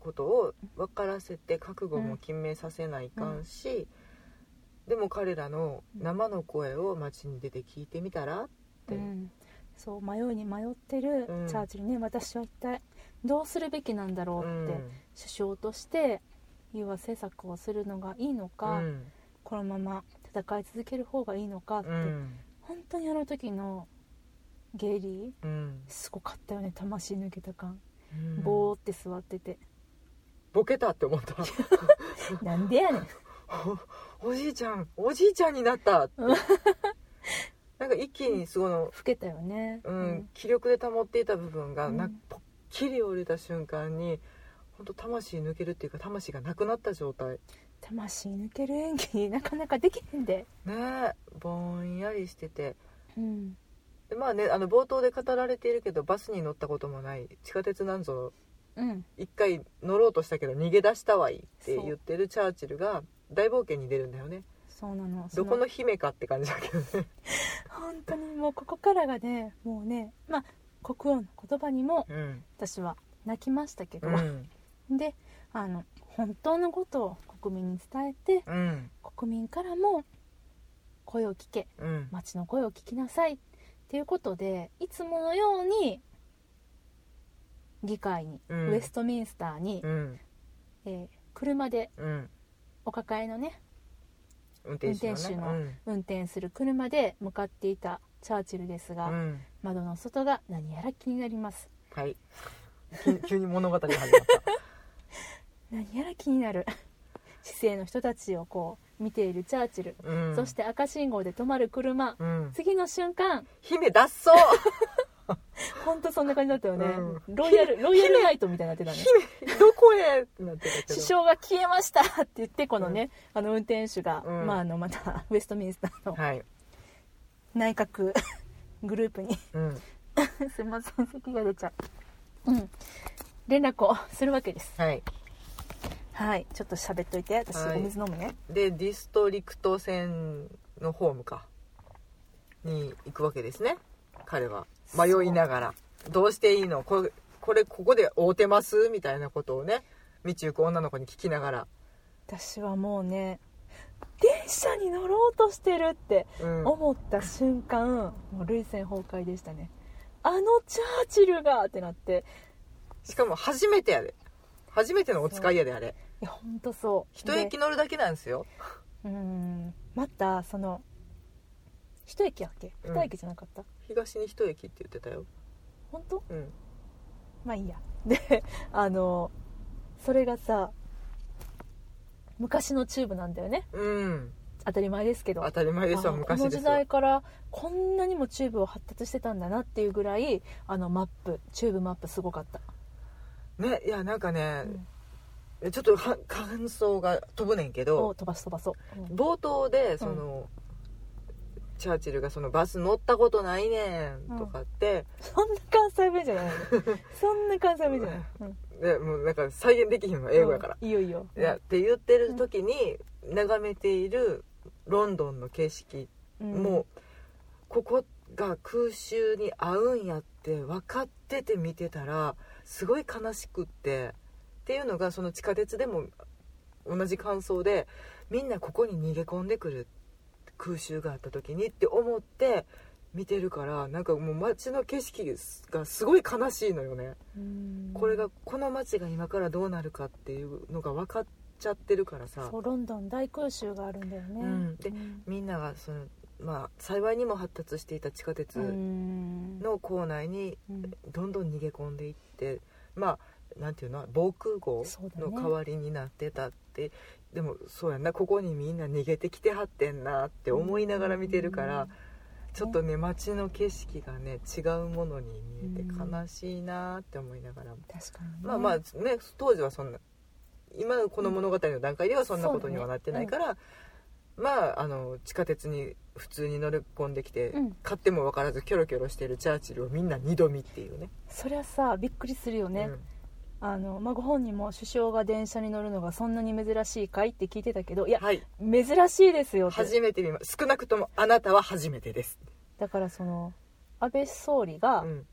ことを分からせて覚悟も決めさせないかんし、でも彼らの生の声を街に出て聞いてみたらって、うん、そう迷いに迷ってるうん。チャーチルね、私は一体どうするべきなんだろうって、うん。首相として融和政策をするのがいいのか、うんこのまま戦い続ける方がいいのかって、うん。本当にあの時のゲイリーうん。すごかったよね魂抜けた感、うん。ぼーって座ってて。ボケたって思った。なんでやねん。おおじいちゃんおじいちゃんになったって。なんか一気にその、老けたよね。うん気力で保っていた部分がな、うんぽっきり折れた瞬間に本当魂抜けるっていうか魂がなくなった状態魂抜ける演技 なかなかできへんで。ねえぼんやりしてて。うん。でまあねあの冒頭で語られているけどバスに乗ったこともない。地下鉄なんぞ。うん。一回乗ろうとしたけど逃げ出したわいって言ってるチャーチルが大冒険に出るんだよね。そうなの。どこの姫かって感じだけどね。本当にもうここからがねもうねまあ国王の言葉にもうん。私は泣きましたけど、うん。であの本当のことを国民に伝えてうん。国民からも声を聞けうん。街の声を聞きなさいっていうことでいつものように議会に、うん。ウェストミンスターに、うん。えー車でうん。お抱えのね運転手のね。運転する車で向かっていたチャーチルですが、うん。窓の外が何やら気になります。はい。急 急に物語が始まった何やら気になる。市政の人たちをこう見ているチャーチル、うん。そして赤信号で止まる車、うん。次の瞬間。姫脱走。ほんとそんな感じだったよね、うロイヤルロイヤルナイトみたいになってたね。姫どこへってなってたけど。首相が消えましたって言ってこのね、あの運転手が、うん。まあ、あのまた ウェストミンスターのはい。内閣グループに。うん。すいません咳が出ちゃう。うん。連絡をするわけです。はいはいちょっと喋っといて私はい。お水飲むね、でディストリクト線のホームか。に行くわけですね。彼は。迷いながら。どうしていいの？これこれここで会うてます？みたいなことをね道行く女の子に聞きながら、私はもうね電車に乗ろうとしてるってうん、思った瞬間もう涙腺崩壊でしたね。あのチャーチルが！ってなって。しかも初めてやで初めてのお使いやであれ。いやほんとそう。一駅乗るだけなんですよ。でうん。またその一駅やっけ？うん。二駅じゃなかった、東に一駅って言ってたよ。本当うん。まあいいや。であのそれがさ昔のチューブなんだよね。うん。当たり前ですけど。当たり前ですよあ昔ですよ。この時代からこんなにもチューブを発達してたんだなっていうぐらいあのマップチューブマップすごかった、ねいやなんかねう、ん。ちょっとは感想が飛ぶねんけどを飛ばす飛ばそう、うん。冒頭でその、チャーチルがそのバス乗ったことないねんとかって、そんな関西弁じゃない。そんな関西弁じゃない、うん。でもうなんか再現できひんの英語やから、うん。いいよいいよ。いやって言ってる時に眺めているロンドンの景色うん。もうここが空襲に合うんやって分かってて見てたらすごい悲しくってっていうのがその地下鉄でも同じ感想でみんなここに逃げ込んでくる空襲があった時にって思って見てるからなんかもう街の景色がすごい悲しいのよね。うん。これがこの街が今からどうなるかっていうのが分かっちゃってるからさ。そうロンドン大空襲があるんだよね、うん。でみんながそのまあ幸いにも発達していた地下鉄うん。の構内にうん。どんどん逃げ込んでいってまあなんていうの？防空壕の代わりになってたって、でもそうやんな。ここにみんな逃げてきてはってんなって思いながら見てるから、うん。ちょっとね街の景色がね違うものに見えてうん。悲しいなって思いながら、確かにね。まあまあね当時はそんな今のこの物語の段階ではそんなことにはなってないから、まああの地下鉄に普通に乗り込んできて、うん。買っても分からずキョロキョロしてるチャーチルをみんな二度見っていうね。そりゃさびっくりするよね、あのまあ、ご本人も首相が電車に乗るのがそんなに珍しいかいって聞いてたけどいやうん、はい。珍しいですよって。初めて見ます少なくともあなたは初めてです、だからその安倍総理がうん、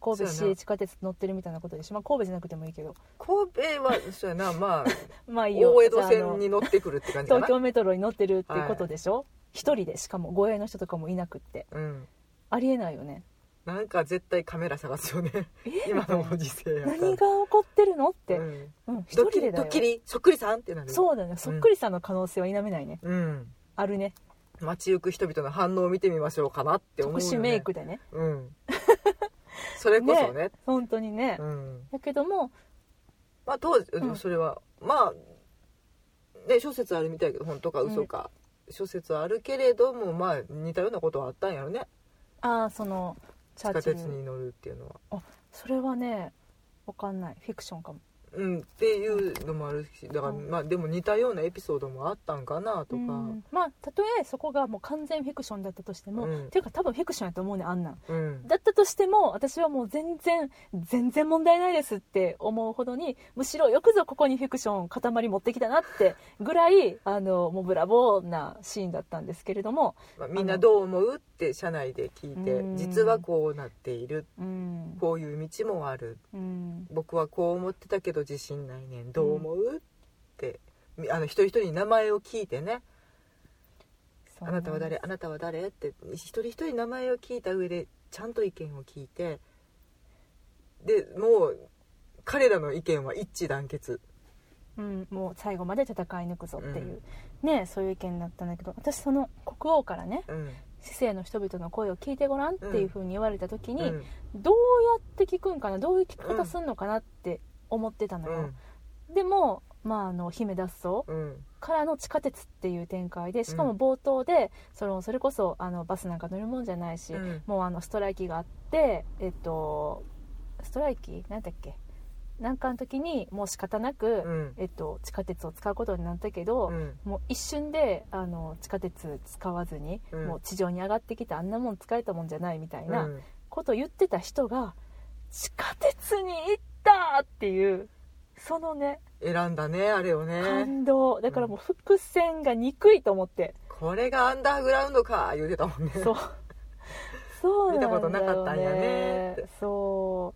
神戸市そうやな営地下鉄乗ってるみたいなことでしょ、まあ、神戸じゃなくてもいいけど。神戸はそうやなまあ まあいいよ。大江戸じゃああの線に乗ってくるって感じかな。東京メトロに乗ってるってことでしょ一、人でしかも護衛の人とかもいなくって。うん。ありえないよね。なんか絶対カメラ探すよね。今のご時世や何が起こってるの？って、うん。うん、一ドッキ人でだドッキリそっくりさんってなる。そうだね。そっくりさんの可能性は否めないね、うん。あるね。街行く人々の反応を見てみましょうかなって思うよ、ね、特殊メイクでね。うん。それこそね。本当にね、うん。だけどもまあ当時うん。それは、まあね諸説あるみたいやけど本当か嘘か、諸説はあるけれどもまあ似たようなことはあったんやろね。ああそのチ地下ャーチル。鉄に乗るっていうのは。それはねわかんない。フィクションかもうんっていうのもあるしだから、うん。まあでも似たようなエピソードもあったんかなとか、うん。まあたとえそこがもう完全フィクションだったとしても、うん。っていうか多分フィクションやと思うねあんなん。うん。だったとしても私はもう全然全然問題ないですって思うほどにむしろよくぞここにフィクション塊持ってきたなってぐらいあのもうブラボーなシーンだったんですけれども、まあ、みんなどう思うって車内で聞いてうん。実はこうなっているうん。こういう道もある。うん、僕はこう思ってたけど自信ないねん。どう思う？ってみあの一人一人に名前を聞いてね「そうあなたは誰？あなたは誰?」って一人一人名前を聞いた上でちゃんと意見を聞いてでもう彼らの意見は一致団結。うん、もう最後まで戦い抜くぞっていう、ねそういう意見だったんだけど私その国王からねうん。市政の人々の声を聞いてごらんっていうふうに言われた時に、うん。どうやって聞くんかな？どういう聞き方すんのかなって思ってたのよ、でも、まあ、あの姫脱走うん。からの地下鉄っていう展開でしかもうん。冒頭で、そのそれこそあのバスなんか乗るもんじゃないし、うん。もうあのストライキがあってえっとストライキ？何だっけ？なんかの時にもう仕方なく、うん。えっと、地下鉄を使うことになったけど、うん。もう一瞬であの地下鉄使わずに、うん。もう地上に上がってきたあんなもん使えたもんじゃないみたいなうん。ことを言ってた人が地下鉄に行ったっていうそのね選んだねあれをね。感動。だからもう伏線が憎いと思って、これがアンダーグラウンドか言うてたもんね。そう。そうなんだよ、ね、見たことなかったんやねそ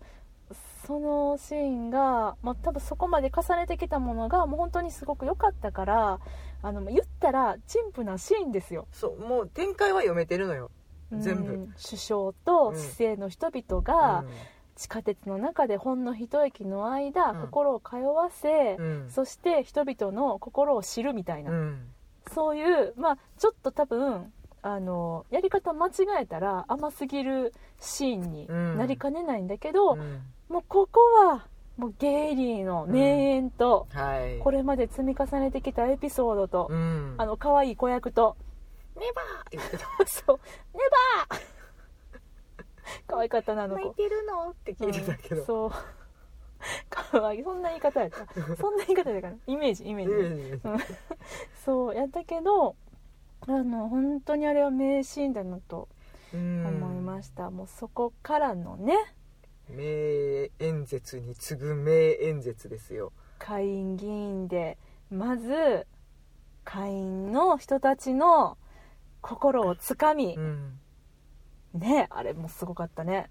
う。そのシーンが、まあ、多分そこまで重ねてきたものがもう本当にすごく良かったからあの言ったら陳腐なシーンですよ。そうもう展開は読めてるのよ。全部。うん。首相とうん。市政の人々がうん地下鉄の中でほんの一息の間、うん。心を通わせ、うん。そして人々の心を知るみたいな、うん。そういうまあちょっと多分あのやり方間違えたら甘すぎるシーンになりかねないんだけど、うん。もうここはもうゲイリーの名演と、はい。これまで積み重ねてきたエピソードと、うん。あの可愛い子役とネバー言ってた。そうネバー 可愛かったなあの子。泣いてるの？って聞いてたけど、うんそう。可愛い。そんな言い方やった。そんな言い方だからイメージイメイージ、メージ。そうやったけどあの本当にあれは名シーンだなとうん思いました、もうそこからのね。名演説に次ぐ名演説ですよ。下院議員でまず下院の人たちの心をつかみう、んねあれもすごかったね。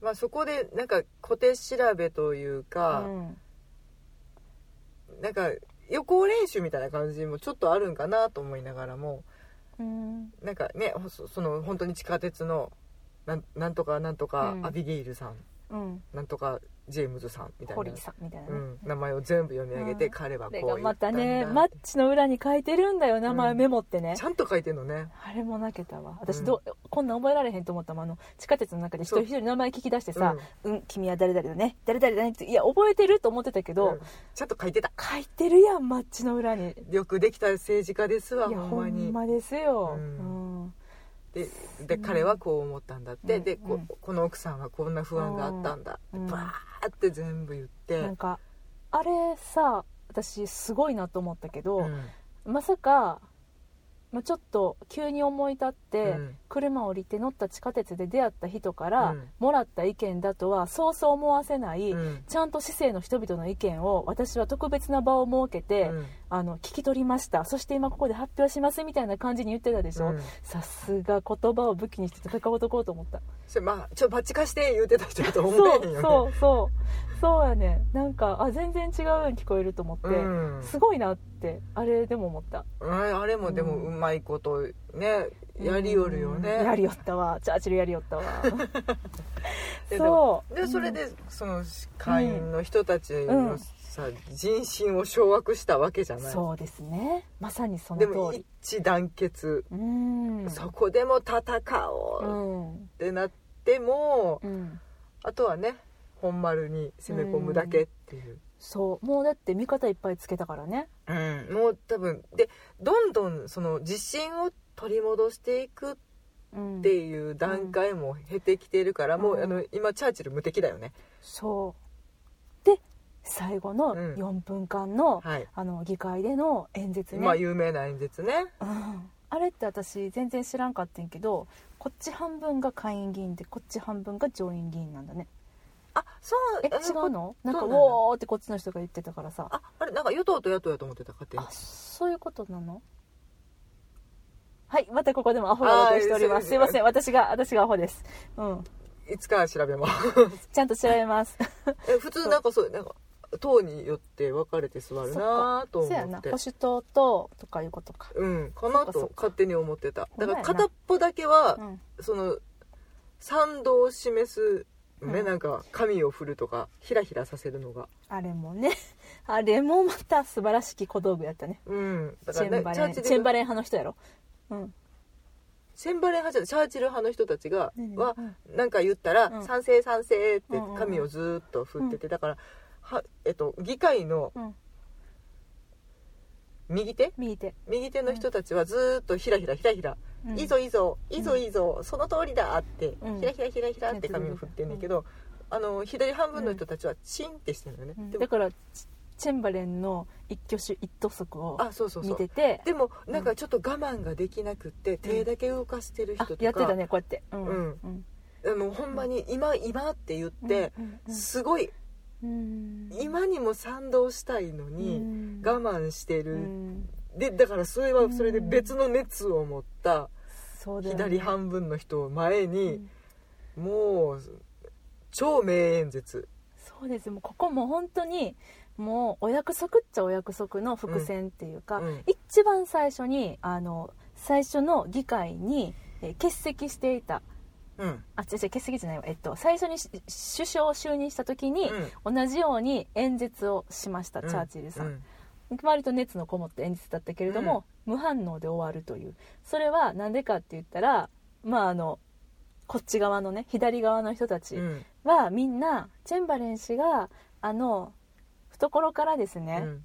まあそこでなんか小手調べといううか、ん。なんか予行練習みたいな感じもちょっとあるんかなと思いながらもうん。なんかねそその本当に地下鉄のなんなんとかなんとかうん。アビゲイルさん、うん。なんとかジェームズさんみたいな。ホリー、さんみたいなね、うん、名前を全部読み上げて、うん。彼はこう言ったんだ。たねマッチの裏に書いてるんだよ名前うん。メモってね、ちゃんと書いてんのね。あれも泣けたわ。うん。私どう、こんなん覚えられへんと思ったもん。あの地下鉄の中で一人一人名前聞き出してさ「うん、君は誰々だね。誰々だね」っていや覚えてると思ってたけど、うん。ちゃんと書いてた。書いてるやんマッチの裏に。よくできた政治家ですわほほんまに。んまですよ、ううんんでで彼はこう思ったんだって、うん。でこうん。この奥さんはこんな不安があったんだ、うん。バーって全部言って、なんかあれさ私すごいなと思ったけど、うん。まさか、まあ、ちょっと急に思い立って、うん車降りて乗った地下鉄で出会った人からうん。もらった意見だとはそうそう思わせない、うん。ちゃんと市政の人々の意見を私は特別な場を設けて、うん。あの聞き取りました。そして今ここで発表しますみたいな感じに言ってたでしょ、うん。さすが言葉を武器にして戦う男と思った。それまあちょバチ貸して言うてた人だと思そうね。そうそうそうやね。なんかあ全然違うように聞こえると思って、うん。すごいなってあれでも思った。あれもでもうん。うまいことねやりよるよね。うん。やりよったわ。チャーチルやりよったわ。でそう。でそれでその会員の人たちのさ人心を掌握したわけじゃない。そうですね。まさにそので通もり。一致団結。うん。そこでも戦うおう。ん。っんてなってもうん。あとはね本丸に攻め込むだけっていう。そう。もうだって味方いっぱいつけたからね。うん。もう多分でどんどんその自信を取り戻していくうん。っていう段階も経てきてるから、もううんあの今チャーチル無敵だよね。そう。で最後のうん。4分間の,、はい、あの議会での演説ね、まあ有名な演説ね。うん。あれって私全然知らんかったんやけどこっち半分が下院議員でこっち半分が上院議員なんだね。あそうえあ違うの？なんか「そうなんだ。ウォー」ってこっちの人が言ってたからさ。ああれなんか与党と野党やと思ってた勝手に。あそういうことなの？はいまたここでもアホなことをしております。すいません。私が私がアホです。うん。いつか調べます？ちゃんと調べます。え普通なんかそうなんか党によって分かれて座るなとそうや思ってな。保守党ととかいうことか。うんかなと勝手に思ってた。だから片っぽだけはうん。その賛同を示すね、うん。なんか紙を振るとかひらひらさせるのが。あれもね。あれもまた素晴らしき小道具やったね。うん。だチからねェンバレン。チェンバレン派の人やろうん。チェンバレン派じゃないチャーチル派の人たちが何？はうん。なんか言ったらうん「賛成賛成」ってうんうんうん。紙をずーっと振っててだからはえっと議会のうん。右手？右手。右手の人たちはずーっとひらひらひらひらうん。いいぞいいぞいいぞいいぞその通りだってうん。ひらひらひらひらって紙を振ってんねんけどあの左半分の人たちはチンってしてるのよねでもうんだからチチェンバレンの一挙手一投足をあそうそうそう。見てて。でもなんかちょっと我慢ができなくって手だけ動かしてるあ人とか。やってたねこうやって。うん。うん。うん。あのほんまに今今って言ってうんうんすごいうん。今にも賛同したいのうにん。我慢してうるん。でだからそれはそれで別の熱を持った左半分の人を前うにん。もう超名演説。そうです。もうここも本当にもうお約束っちゃお約束の伏線っていうか、うん。一番最初にあの最初の議会にえー欠席していた。うん。あ違う違う欠席じゃないわ、えっと、最初にし首相を就任した時に、同じように演説をしました、うん。チャーチルさん、うん。割と熱のこもった演説だったけれども、無反応で終わるという。それは何でかって言ったらまああのこっち側のね左側の人たちうん。はみんなチェンバレン氏があの懐からですね、うん。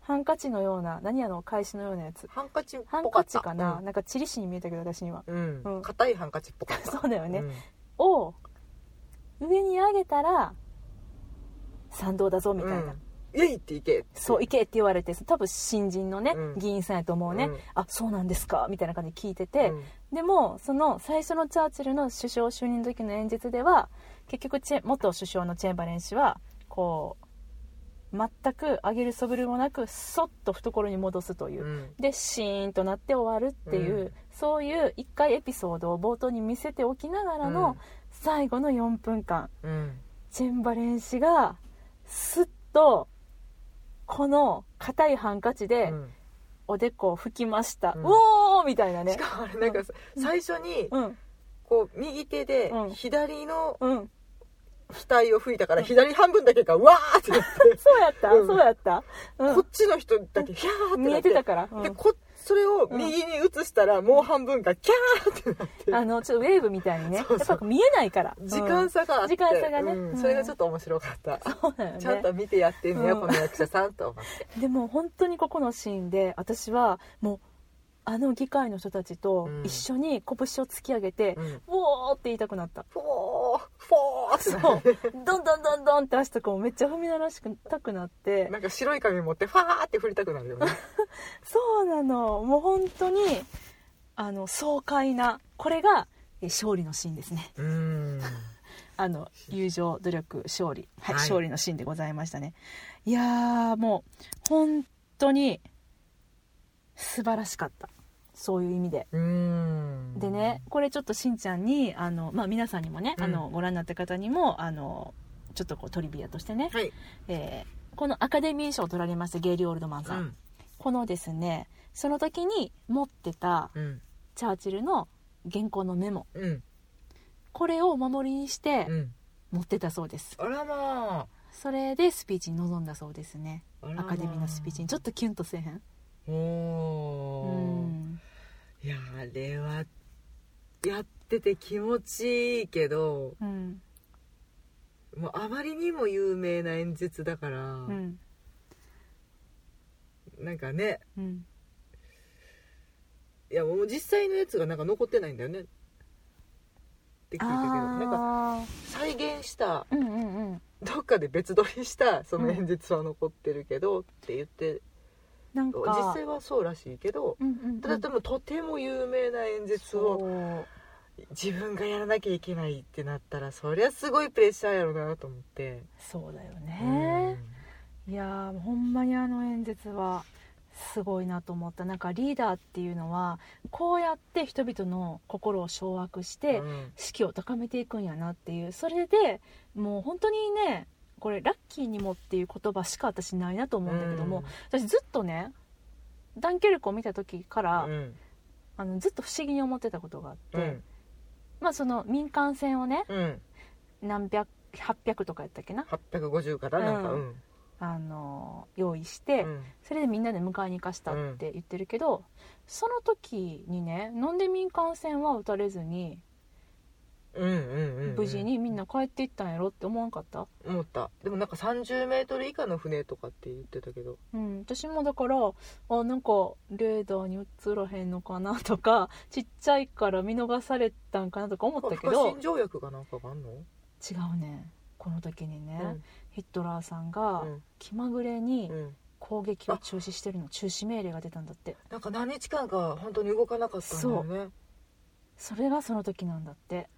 ハンカチのような何やの返しのようなやつ。ハンカチっハンぽかった。カチかな、なんかチリシに見えたけど私にはうん。うん。硬いハンカチっぽかった。そうだよね。うん。を上に上げたら賛同だぞみたいな、うん。イエイっていけって。そう行けって言われて多分新人のね、うん。議員さんやと思うね、うん。あそうなんですか？みたいな感じで聞いてて、うん。でもその最初のチャーチルの首相就任の時の演説では結局チェ元首相のチェンバレン氏はこう全く上げるそぶりもなくそっと懐に戻すという、うん。でシーンとなって終わるっていう、うん。そういう一回エピソードを冒頭に見せておきながらのうん。最後の4分間、うん。チェンバレン氏がスッとこの硬いハンカチでうん。おでこを拭きました、ううんおーみたいなね。しかもあれなんかさ最初にうん。こう右手でうん。左のうん額を拭いたから左半分だけがわーってなってそうやった、うんそうやった、うんこっちの人だけヒャーって見えてたから、うんでこそれを右に移したらもう半分がキャーってなってあのちょっとウェーブみたいにねそうそうやっぱ見えないから時間差があって時間差がねそれがちょっと面白かったうんそうだよねちゃんと見てやってんねやうこの役者さんと思ってでも本当にここのシーンで私はもうあの議会の人たちと一緒に拳を突き上げて、うんウォーって言いたくなったふおーフォーそうどんどんどんどんって足とかもめっちゃ踏み鳴らしたくなって。なんか白い紙持ってファーって振りたくなるよね。そうなの。もう本当にあの爽快な。これがえ勝利のシーンですね。うーん。あの友情努力勝利、はいはい。勝利のシーンでございましたね。いやーもう本当に素晴らしかったそういう意味で。でねこれちょっとしんちゃんにあの、まあ、皆さんにもね、うん。あのご覧になった方にもあのちょっとこうトリビアとしてね、はい。えーこのアカデミー賞を取られましたゲイリー・オールドマンさん、うん。このですねその時に持ってたうん。チャーチルの原稿のメモ。うん。これをお守りにしてうん。持ってたそうです。あらまそれでスピーチに臨んだそうですね。アカデミーのスピーチに。ちょっとキュンとせえへん？おうーんいやあれはやってて気持ちいいけどうん。もうあまりにも有名な演説だから、うん。なんかねうん。いやもう実際のやつがなんか残ってないんだよね。って聞いたけどなんかあ再現したあうんうんうん。どっかで別撮りしたその演説は残ってるけどって言って、なんか。実際はそうらしいけどうんうんうん。ただでもとても有名な演説を自分がやらなきゃいけないってなったらそりゃすごいプレッシャーやろなと思って、そうだよね、いやーもうほんまにあの演説はすごいなと思った。なんかリーダーっていうのはこうやって人々の心を掌握してうん。士気を高めていくんやなっていう。それでもう本当にねこれラッキーにもっていう言葉しか私ないなと思うんだけども、私ずっとねダンケルクを見た時から、うん。あのずっと不思議に思ってたことがあって、うん。まあその民間船をねうん。何百800とかやったっけな？850からなんかううん。んあの用意して、うん。それでみんなで迎えに行かしたって言ってるけど、その時にねなんで民間船は撃たれずにうんうんうんうん無事にみんな帰っていったんやろって思わんかった、思った。でもなんか30メートル以下の船とかって言ってたけど。うん、私もだからあなんかレーダーに映らへんのかなとか ちっちゃいから見逃されたんかなとか思ったけ不可条約がなんかがあんの？違うね。この時にね、うん。ヒットラーさんがうん。気まぐれにうん。攻撃を中止してるの中止命令が出たんだって。なんか何日間か本当に動かなかったんだよね。それがその時なんだって、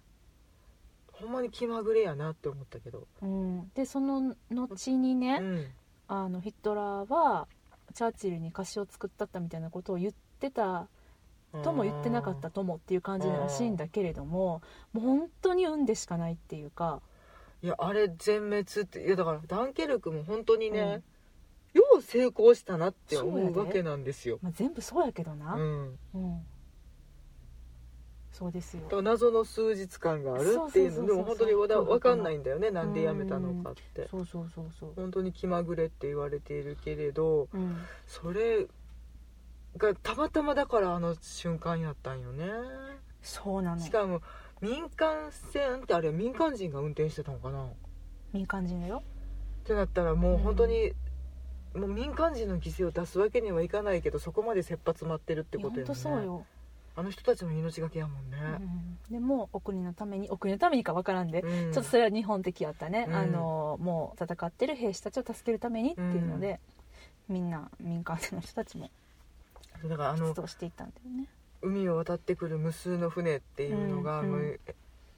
ほんまに気まぐれやなって思ったけど。うん、でその後にね、うん。あのヒットラーはチャーチルに歌詞を作ったったみたいなことを言ってたとも言ってなかったともっていう感じらしいんだけれどももう本当に運でしかないっていうか。いやあれ全滅っていやだからダンケルクも本当にね、よう成功したなって思そうわけなんですよ。まあ、全部そうやけどな、ううんんそうですよ。謎の数日間があるっていうのでも本当にわだわかんないんだよねなんで辞めたのかって。そうそうそうそう、本当に気まぐれって言われているけれどうん、それがたまたまだからあの瞬間やったんよね。そうなの。しかも民間船ってあれ民間人が運転してたのかな。っ民間人だよ。てなったらもう本当に、もう民間人の犠牲を出すわけにはいかないけどそこまで切羽詰まってるってことよね。当そうよ、あの人たちの命がけやもんね、うん、でもお国のためにお国のためにかわからんで、うん。ちょっとそれは日本的やったね、うん。あのもう戦ってる兵士たちを助けるためにっていうので、みんな民間の人たちもだからあの出動していったんだよね。海を渡ってくる無数の船っていうのが、うんもう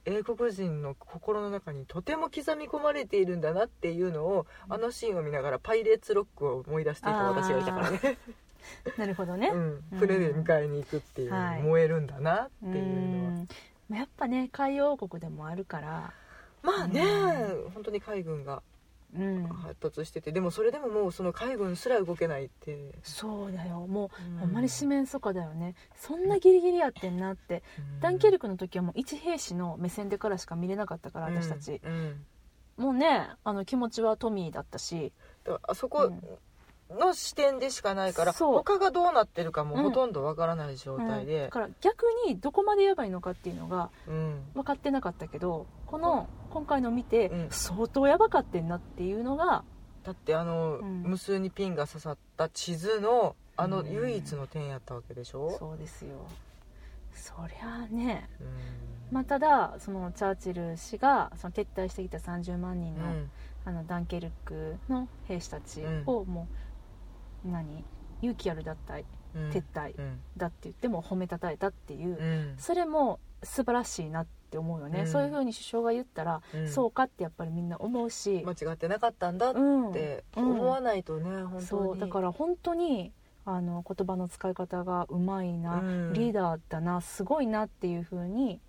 英国人の心の中にとても刻み込まれているんだなっていうのをあのシーンを見ながらパイレーツロックを思い出していた私がいたからね、なるほどね、うん、船で迎えに行くっていう、はい。燃えるんだなってういうのは。ん。まあやっぱね海洋王国でもあるから。まあね、う本当に海軍がうん。発達しててでもそれでももうその海軍すら動けないって、そうだよ。もうん。うほんまに四面楚歌だよね。そんなギリギリやってんなって、ダンケルクの時はもう一兵士の目線でからしか見れなかったから私たち、うん。うんもうねあの気持ちはトミーだったし。あそこの視点でしかないから、他がどうなってるかもうん。ほとんどわからない状態うん。でだ、から逆にどこまでやばいのかっていうのがうん。分かってなかったけどこの今回の見て、うん。相当やばかってんなっていうのがだってあの、うん。無数にピンが刺さった地図のあのうん。唯一の点やったわけでしょ、そうですよ。そりゃあね。うん。まあ、ただそのチャーチル氏がその撤退してきた30万人の,、うん。あのダンケルクの兵士たちをもう、何？勇気ある脱退うん。撤退うん。だって言っても褒めたたえたっていう、うん。それも素晴らしいなって思うよね、うん。そういう風に首相が言ったら、うん。そうかってやっぱりみんな思うし、間違ってなかったんだっうん。てうん。思わないとね本当に。だから本当にあの言葉の使い方がうまいな、うん。リーダーだなすごいなっていう風に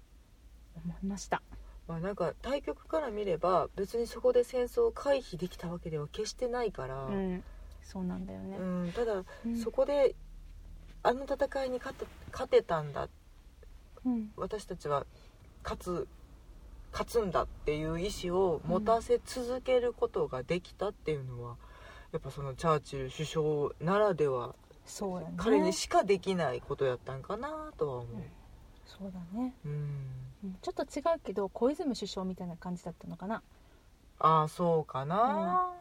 思いました。まあ、なんか対局から見れば別にそこで戦争を回避できたわけでは決してないから、うん、そうなんだよね、うんただうん。そこであの戦いに勝て勝てたんだ。うん。私たちは勝つ勝つんだっていう意志を持たせ続けることができたっていうのは、やっぱそのチャーチル首相ならではそうやね。彼にしかできないことやったんかなとは思う、そうだね、うん、うん。ちょっと違うけど小泉首相みたいな感じだったのかな。ああそうかな、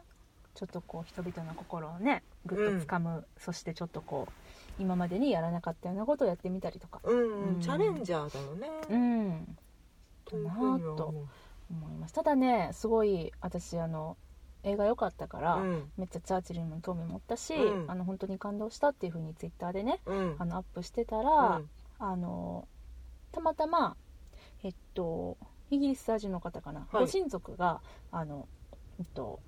ちょっとこう人々の心をねぐっと掴む、そしてちょっとこう今までにやらなかったようなことをやってみたりとか。うんうん。チャレンジャーだよね、うん。というふうには思います。ただねすごい私あの映画良かったから、うん。めっちゃチャーチルにも興味持ったし、うん。あの本当に感動したっていうふうにツイッターでねうん。あのアップしてたら、うん。あのたまたまえっとイギリス在住の方かな、はい。ご親族があのえっと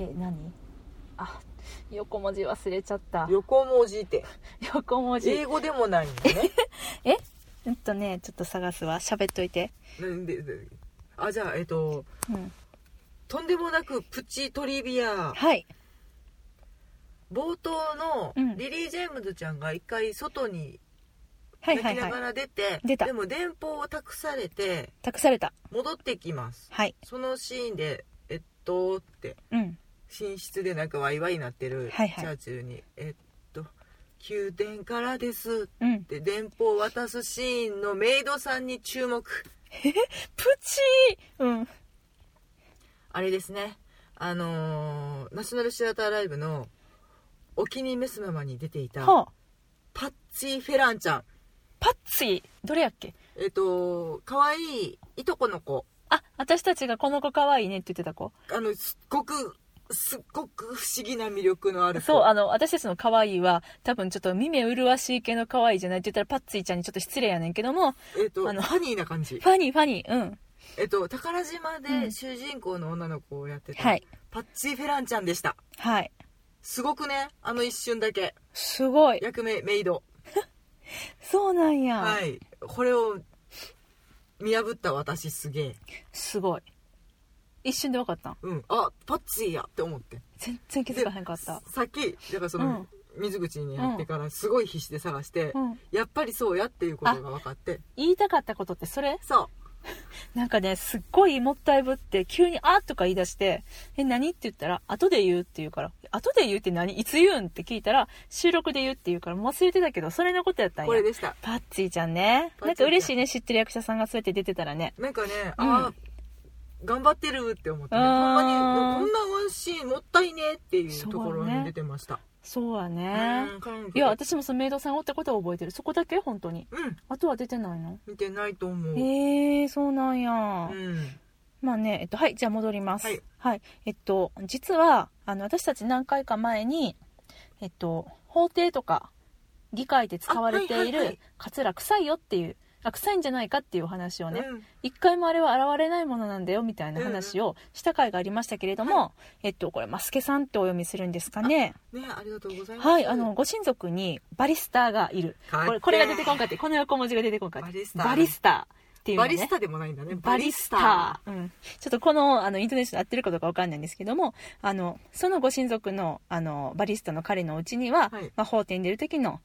え何？あ横文字忘れちゃった。横文字って。横文字。英語でもないんだね。え？っとねちょっと探すわ。喋っといて。なんでであじゃあえっとうん。とんでもなくプチトリビア。はい。冒頭のうん。リリー・ジェームズちゃんが一回外に泣きないがら出て、出た。でも電報を託されて託された。戻ってきます。はい。そのシーンで「えっと」って。うん寝室でなんかワイワイなってるチはいはい。ャーチルに「えっと宮殿からです」うん。って電報を渡すシーンのメイドさんに注目。プチー！うん。あれですね。あのーナショナルシアターライブの「お気に召すまま」に出ていたはあ。パッチー・フェランちゃん。パッツィどれやっけ？えっと可愛いいとこの子。あ私たちがこの子可愛いねって言ってた子。あのすっごくすっごく不思議な魅力のある子。そうあの私たちの可愛いは多分ちょっと耳麗しい系の可愛いじゃないって言ったらパッツィちゃんにちょっと失礼やねんけどもえっとあのファニーな感じ。ファニーファニーうん。えっと宝島うでん。主人公の女の子をやってた、はい。パッチー・フェランちゃんでした。はい。すごくね？あの一瞬だけ。すごい。役名メイド。そうなんや、はい。これを見破った私すげえ。すごい一瞬で分かった。んうん。あパッチーやって思って。全然気づかへんかった。さっきだからその、水口にやってからすごい必死で探して、うん。やっぱりそうやっていうことが分かって。言いたかったことってそれ？そう。なんかねすっごいもったいぶって急に「あ」とか言い出して「え何?」って言ったら「後で言う」って言うから「後で言うって何？いつ言うん?」って聞いたら「収録で言う」って言うから忘れてたけどそれのことやったんや。これでした。パッツィちゃんね。なんか嬉しいね知ってる役者さんがそうやって出てたらね。なんかね、うん。ああ頑張ってるって思って、ね、ほんまにこんなワンシーンもったいねっていうところねに出てました。そうやうねいや私もそのメイドさんおってことは覚えてる。そこだけ本当に。うん。あとは出てないの？見てないと思う、へえそうなんや、うん。まあね、えっと、はい、じゃあ戻ります。はい。えっと、実は、あの、私たち何回か前に、えっと、法廷とか、議会で使われている、カツラ臭いよっていう、あ、臭いんじゃないかっていうお話をね、うん。一回もあれは現れないものなんだよ、みたいな話をした回がありましたけれども、えっと、これ、マスケさんってお読みするんですかね？ねありがとうございます。はい、あの、ご親族にバリスタがいる。これ、これが出てこんかって、この横文字が出てこんかって。バリスタバリスタっていうのね。バリスタでもないんだね。バリスタうん、ちょっとこのあのイントネーション合ってるかどうかわかんないんですけどもあのそのご親族のあのバリスタの彼のうちには、はい。まあ、法廷に出る時の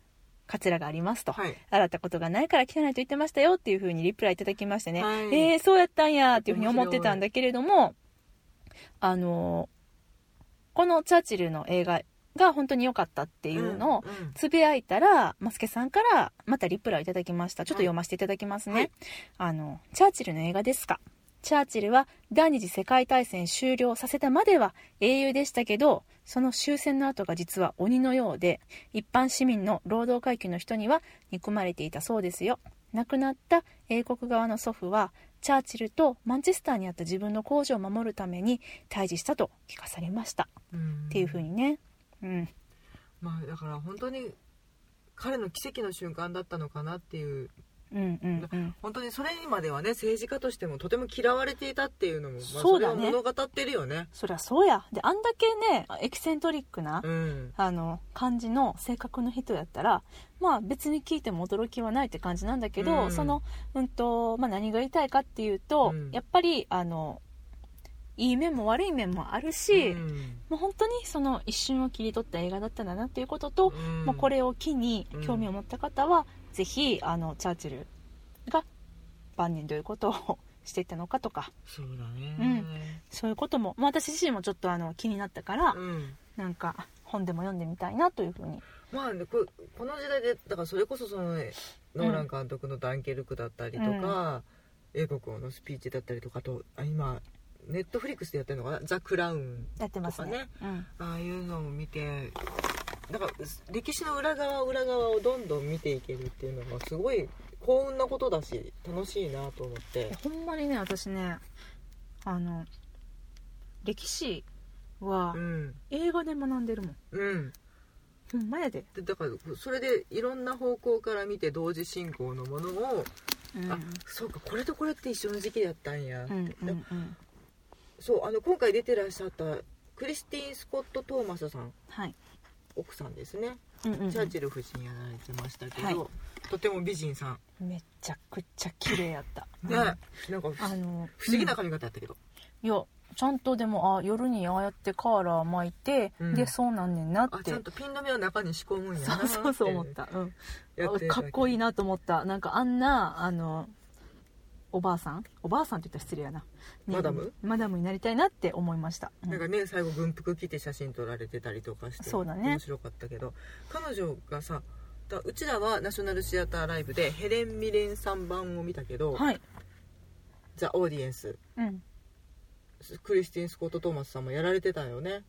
カツラがありますと、はい洗ったことがないから汚いと言ってましたよっていうふうにリプライいただきましてね、はい。えー、そうやったんやっていうふうに思ってたんだけれどもあのこのチャーチルの映画が本当に良かったっていうのをつぶやいたらマスケさんからまたリプライいただきました。ちょっと読ませていただきますね、はい。あのチャーチルの映画ですか？チャーチルは第二次世界大戦終了させたまでは英雄でしたけどその終戦の後が実は鬼のようで一般市民の労働階級の人には憎まれていたそうですよ。亡くなった英国側の祖父はチャーチルとマンチェスターにあった自分の工場を守るために対峙したと聞かされました。うん。っていう風にね。うん。まあだから本当に彼の奇跡の瞬間だったのかなっていううんうんうん。本当にそれにまではね政治家としてもとても嫌われていたっていうのも、まあ、そうだ物語ってるよね。そりゃそうや。であんだけねエキセントリックな、うん。あの感じの性格の人やったらまあ別に聞いても驚きはないって感じなんだけど、うん。その、うんとまあ、何が言いたいかっていうと、うん。やっぱりあのいい面も悪い面もあるし、うん。もう本当にその一瞬を切り取った映画だったんだなっていうことと、うん。もうこれを機にうん。興味を持った方は、ぜひあのチャーチルが晩年どういうことをしていったのかとか。そうだね。うん。そういうことも、まあ、私自身もちょっとあの気になったから、うん。なんか本でも読んでみたいなというふうに。まあねここの時代でだからそれこそその、ね、ノーラン監督の「ダンケルク」だったりとか、英国王のスピーチだったりとかあとあ今ネットフリックスでやってるのかな「ザ・クラウンやってますねね。うん」ああいうのを見てだから歴史の裏側裏側をどんどん見ていけるっていうのがすごい幸運なことだし楽しいなと思って。ほんまにね私ねあの歴史はうん。映画で学んでるもん。うん。ほんまやで、でだからそれでいろんな方向から見て同時進行のものを、うん、あそうかこれとこれって一緒の時期だったんや、うんうんうん。そうあの今回出てらっしゃったクリスティーン・スコット・トーマスさん。はい、奥さんですね、うんうんうん。チャーチル夫人やられてましたけど、はい。とても美人さん。めちゃくちゃ綺麗やった、ね、うん。なんかあの不思議な髪型やったけど、いやちゃんとでもあ夜にああやってカーラー巻いて、うん。でそうなんねんなっあてちゃんとピン止めを中に仕込むんやなそうそうそう思った、うん、やってかっこいいななと思った。なんかあんなあのおばあさん？おばあさんって言ったら失礼やな、ねマダム？マダムになりたいなって思いました、うん。なんかね最後軍服着て写真撮られてたりとかしてそうだね。面白かったけど彼女がさだうちらはナショナルシアターライブでヘレン・ミレンさん版を見たけど、はい、ザ・オーディエンス。うん、クリスティン・スコット・トーマスさんもやられてたよね。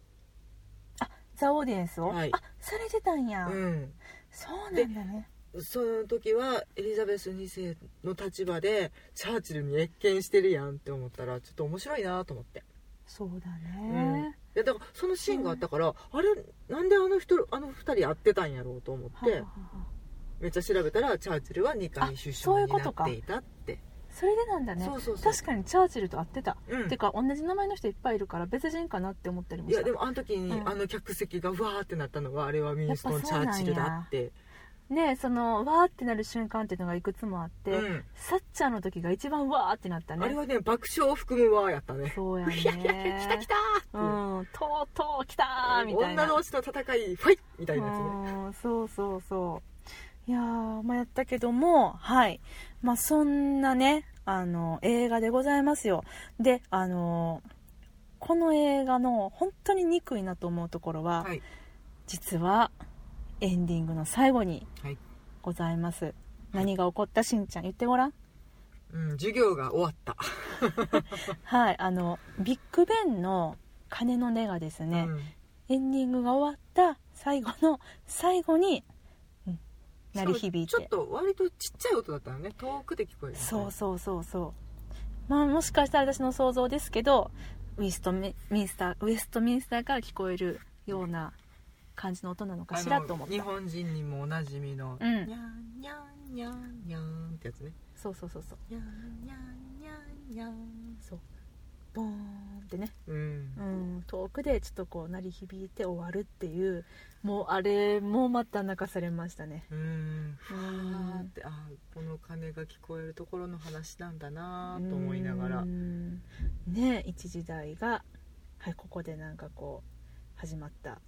ザ・オーディエンスを、はい。あされてたんや、うん。そうなんだねその時はエリザベス2世の立場でチャーチルに謁見してるやんって思ったらちょっと面白いなと思って、そうだうん。ね、いやだからそのシーンがあったから、あれなんであの人あの2人会ってたんやろうと思って、はあはあはあ。めっちゃ調べたらチャーチルは2回首あそうい相にうことかなっていたって。それでなんだね。そうそうそう。確かにチャーチルと会ってた、うん。てか同じ名前の人いっぱいいるから別人かなって思ったりもしたいやでもあの時に、うん。あの客席がうわーってなったのはあれはウィンストン・チャーチルだってねそのわーってなる瞬間っていうのがいくつもあって、うん。サッチャーの時が一番わーってなったね。あれはね爆笑を含むわーやったね。そうやね。いやいや来た来たうーん。とうとう来たーみたいな。女同士の戦いファイみたいなやつね。うん。そうそうそう。いやーまあやったけどもはい。まあそんなねあの映画でございますよ。であのこの映画の本当に憎いなと思うところは、はい。実はエンディングの最後にはい、ございます。何が起こった？しんちゃん言ってごらん。うん、授業が終わった。はいあのビッグベンの鐘の音がですね、エンディングが終わった最後の最後に、うん鳴り響いて。ちょっと割とちっちゃい音だったよね。遠くで聞こえる、そうそうそうそう。まあもしかしたら私の想像ですけどウィストミンスターウエストミンスターから聞こえるような感じの音なのかしらと思った。日本人にもおなじみの、うん。にゃんにゃんにゃんにゃんってやつね。そうそうそうそう。にゃんにゃんにゃんにゃんそう。ボーンってね。うん。うん、遠くでちょっとこう鳴り響いて終わるっていうもうあれもまた泣かされましたね。うん。ふわうんーってあーこの鐘が聞こえるところの話なんだなと思いながら。うん。ね一時代がはいここでなんかこう始まった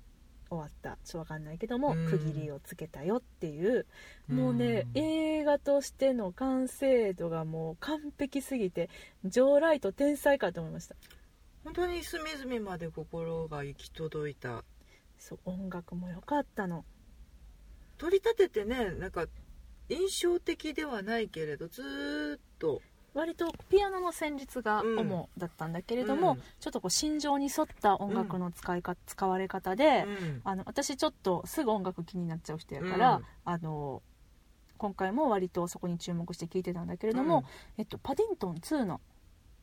終わった。ちょっとわかんないけどもうん。区切りをつけたよっていう。もうねうん映画としての完成度がもう完璧すぎてジョーライト天才かと思いました。本当に隅々まで心が行き届いた。そう音楽も良かったの。取り立ててねなんか印象的ではないけれどずーっと割とピアノの旋律が主だったんだけれども、うん。ちょっとこう心情に沿った音楽の使いか、使われ方で、うん。あの私ちょっとすぐ音楽気になっちゃう人やから、うん。あの今回も割とそこに注目して聴いてたんだけれども、えっと、パディントン2の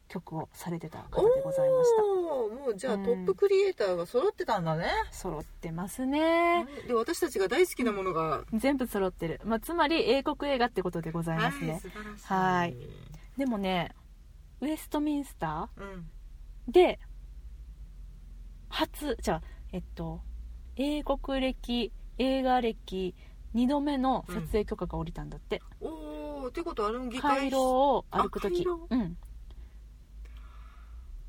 曲をされてた方でございました。もうじゃあうん。トップクリエイターが揃ってたんだね、揃ってますね。で私たちが大好きなものが、全部揃ってる、まあ、つまり英国映画ってことでございますね、はいでもねウェストミンスタうん。ーで初じゃあえっと英国歴映画歴2度目の撮影許可が下りたんだって、おおってことはあの議会回廊を歩くあ回時廊？うん。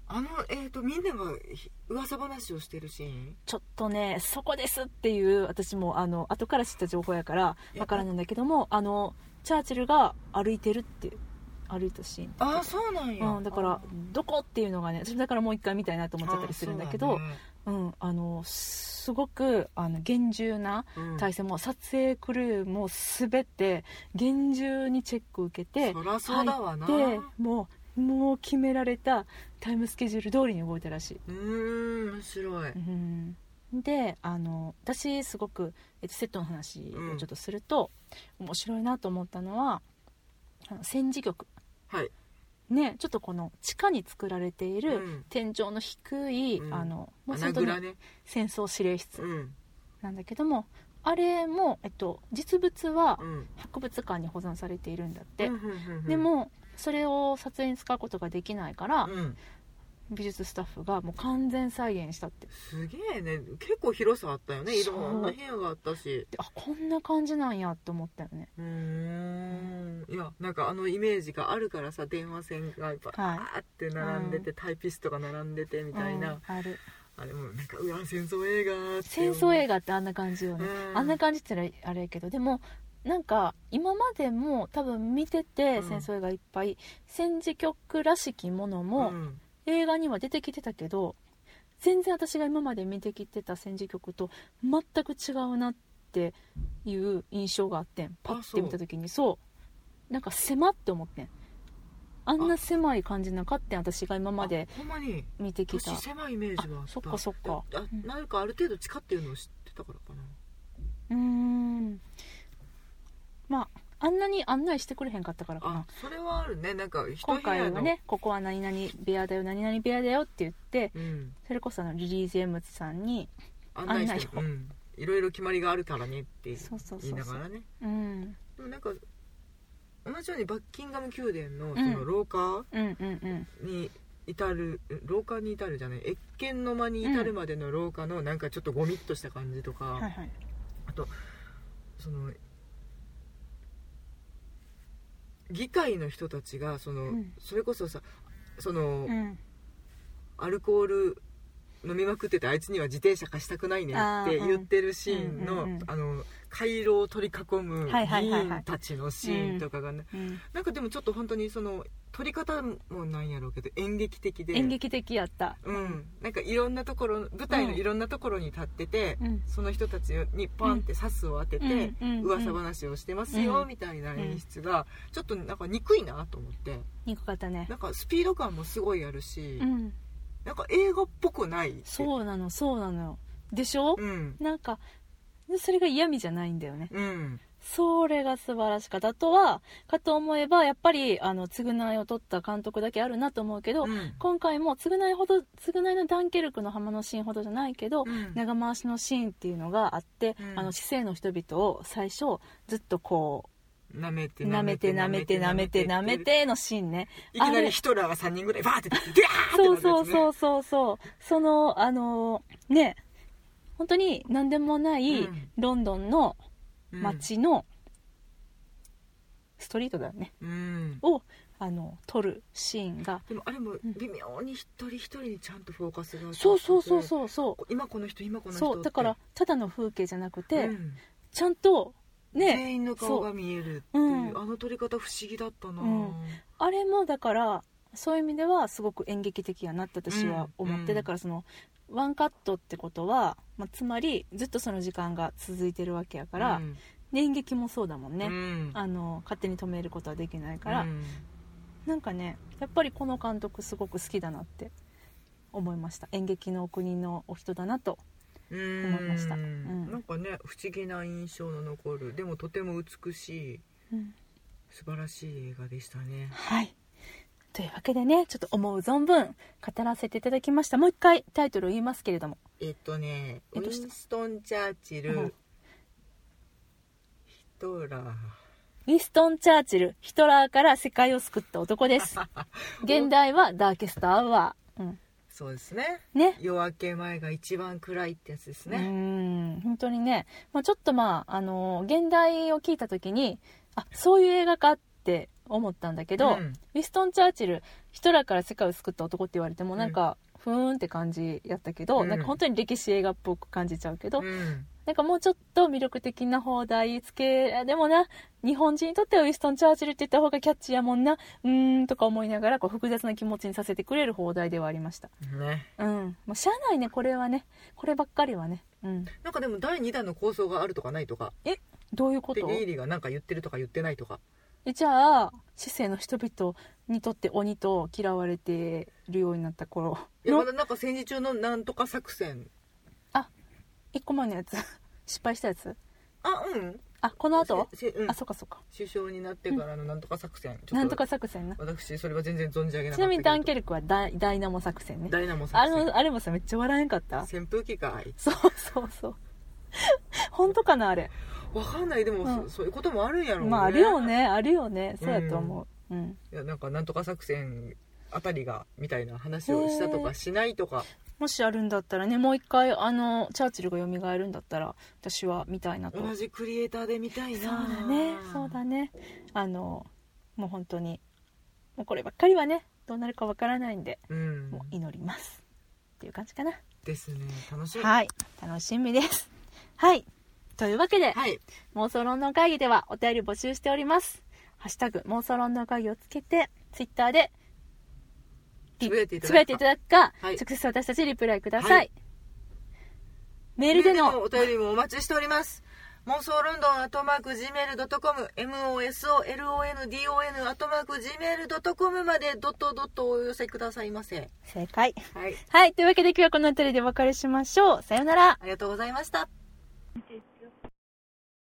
あのえっ、とみんながひ噂話をしてるシーン？ちょっとねそこですっていう私もあの後から知った情報やからわからないんだけどもあのチャーチルが歩いてるって歩いたシーンああそうなんや、うん、だからどこっていうのがね私だからもう一回見たいなと思っちゃったりするんだけどうねうん、あのすごくあの厳重なうん。体制も撮影クルーも全て厳重にチェック受けてそらそうだわな。でもうもう決められたタイムスケジュール通りに動いたらしい、うーん面白い。うん、であの私すごく、えっと、セットの話をちょっとすると、面白いなと思ったのは戦時曲はい。ねちょっとこの地下に作られている、うん。天井の低い、うん。あのもう穴本当に蔵ね。戦争指令室うん。なんだけども、あれも、えっと、実物はうん。博物館に保存されているんだって、でもそれを撮影に使うことができないから、うん美術スタッフがもう完全再現したってすげえね。結構広さあったよね。いろんな部屋があったし。であこんな感じなんやって思ったよね。うーん。いやなんかあのイメージがあるからさ電話線がバーって並んでて、タイピストが並んでてみたいな、うんある。あれもなんかうわ戦争映画って戦争映画画ってあんな感じよね、うん。あんな感じって言ったらあれやけどでもなんか今までも多分見ててうん。戦争映画いっぱい、戦時曲らしきものも、ん、映画には出てきてたけど全然私が今まで見てきてた戦時曲と全く違うなっていう印象があってん。パッて見た時に。そう。なんか狭って思ってん。あんな狭い感じなかってん私が今まで見てきた。年狭いイメージはあった。あそっかそっか。あうん。なんかある程度地下っていうのを知ってたからかな。うーん。まああんなに案内してくれへんかったからかあなそれはあるね。なんか今回はねここは何々部屋だよ何々部屋だよって言ってうん。それこそあのリリー・ジェームズさんに案内してん。いろいろ決まりがあるからねって言いながらね。うん。でもなんか同じようにバッキンガム宮殿のん。その廊下に至る、廊下に至るじゃない謁見の間に至るまでの廊下のなんかちょっとゴミっとした感じとか、はいはい。その議会の人たちがその、うん。それこそさその、うん。アルコール飲みまくっててあいつには自転車貸したくないねって言ってるシーンの、うんあの回廊を取り囲む議員たちのシーンとかがね、うん。なんかでもちょっと本当にその撮り方もなんやろうけど演劇的で。演劇的やった。うん、なんかいろんなところ舞台のいろんなところに立ってて、うん。その人たちにパンってサスを当てて、うんうん噂話をしてますよ、うん。みたいな演出がちょっとなんか憎いなと思って。憎かったね。なんかスピード感もすごいあるし、うん。なんか映画っぽくない。そうなのそうなの。よでしょ？うん。なんかそれが嫌味じゃないんだよね。うんそれが素晴らしかった。あとはかと思えばやっぱりあの償いを取った監督だけあるなと思うけど、うん。今回も償いほど償いのダンケルクの浜のシーンほどじゃないけど、うん。長回しのシーンっていうのがあって、うん。あの市政の人々を最初ずっとこ舐めてう舐めて舐めて舐めて舐めてのシーンね。いきなりヒトラーが3人ぐらいバーってギャーってそうそうそうそうそう。そのあのね本当に何でもないうん。ロンドンのうん街のストリートだよね、うん。をあの撮るシーンが。でもあれもん微妙に一人一人にちゃんとフォーカスがそうそうそううそう。そ今この人今こうの人そうだからただの風景じゃなくて、うん。ちゃんとね全員の顔が見えるっていうそう。うん。あの撮り方不思議だったな、うん。あれもだからそういう意味ではすごく演劇的やなって私は思って、うん。だからそのワンカットってことは、まあ、つまりずっとその時間が続いてるわけやから、うん。で演劇もそうだもんね、うん。あの勝手に止めることはできないから、うん。なんかねやっぱりこの監督すごく好きだなって思いました。演劇のお国のお人だなと思思いました。うん。なんかね不思議な印象の残る。でもとても美しいうん。素晴らしい映画でしたね。はいというわけでねちょっと思う存分語らせていただきました。もう一回タイトルを言いますけれども。えっとねウィンストン・チャーチル、うん。ヒトラー。ウィストン・チャーチルヒトラーから世界を救った男です。現代はダーケストアワー、うん、そうですね。ね。夜明け前が一番暗いってやつですうね、ん。本当にね、まあ、ちょっとまああの現代を聞いた時にあそういう映画かって思ったんだけど、うん。ウィストン・チャーチルヒトラーから世界を救った男って言われてもなんか、ふーんって感じやったけど、うん。なんか本当に歴史映画っぽく感じちゃうけど、うん。なんかもうちょっと魅力的な放題付けでもな日本人にとってはウィストン・チャーチルって言った方がキャッチーやもんなうーんとか思いながらこう複雑な気持ちにさせてくれる放題ではありました。ね。うん。もうしゃあないねこれはね。こればっかりはね。うん。なんかでも第2弾の構想があるとかないとか。どういうこと？でゲイリーがなんか言ってるとか言ってないとかえじゃあ市政の人々にとって鬼と嫌われてるようになった頃。のいやまだなんか戦時中のなんとか作戦。1個前のやつ。失敗したやつ。あうん。あこの後？うん。あそっかそっか。首相になってからのなんとか作戦、ちょっとなんとか作戦な。私それは全然存じ上げなかったちなみにダンケルルクはダイダイナモ作戦ね。ダイナモあ作戦。のあれもさめっちゃ笑えんかった？扇風機かい。そうそうそう 本当かなあれ。わかんない。でも、うん。そそういうこともあるんやろうね。まああるよね。あるよね。そうやと思う。うん。いやなんかなんとか作戦あたりがみたいな話をしたとかしないとか。もしあるんだったらねもう一回あのチャーチルが蘇るんだったら私は見たいなと。同じクリエイターで見たいな。そうだね。そうだね。あのもう本当にもうこればっかりはねどうなるかわからないんでうん。もう祈ります。っていう感じかな。ですね。楽しみ。はい。楽しみですはい。というわけで、はい。妄想論の会議ではお便り募集しております。ハッシュタグ妄想論の会議をつけてツイッターでリつぶやいていただくか。はい。直接私たちにリプライください、はい。メールでのお便りもお待ちしております。妄想ロンドンアットマーク Gmail.com MOSOLONDON アットマーク Gmail.com までドットドットお寄せくださいませ。正解。はい。はい。というわけで今日はこの辺りでお別れしましょう。さようなら。ありがとうございました「Thank you.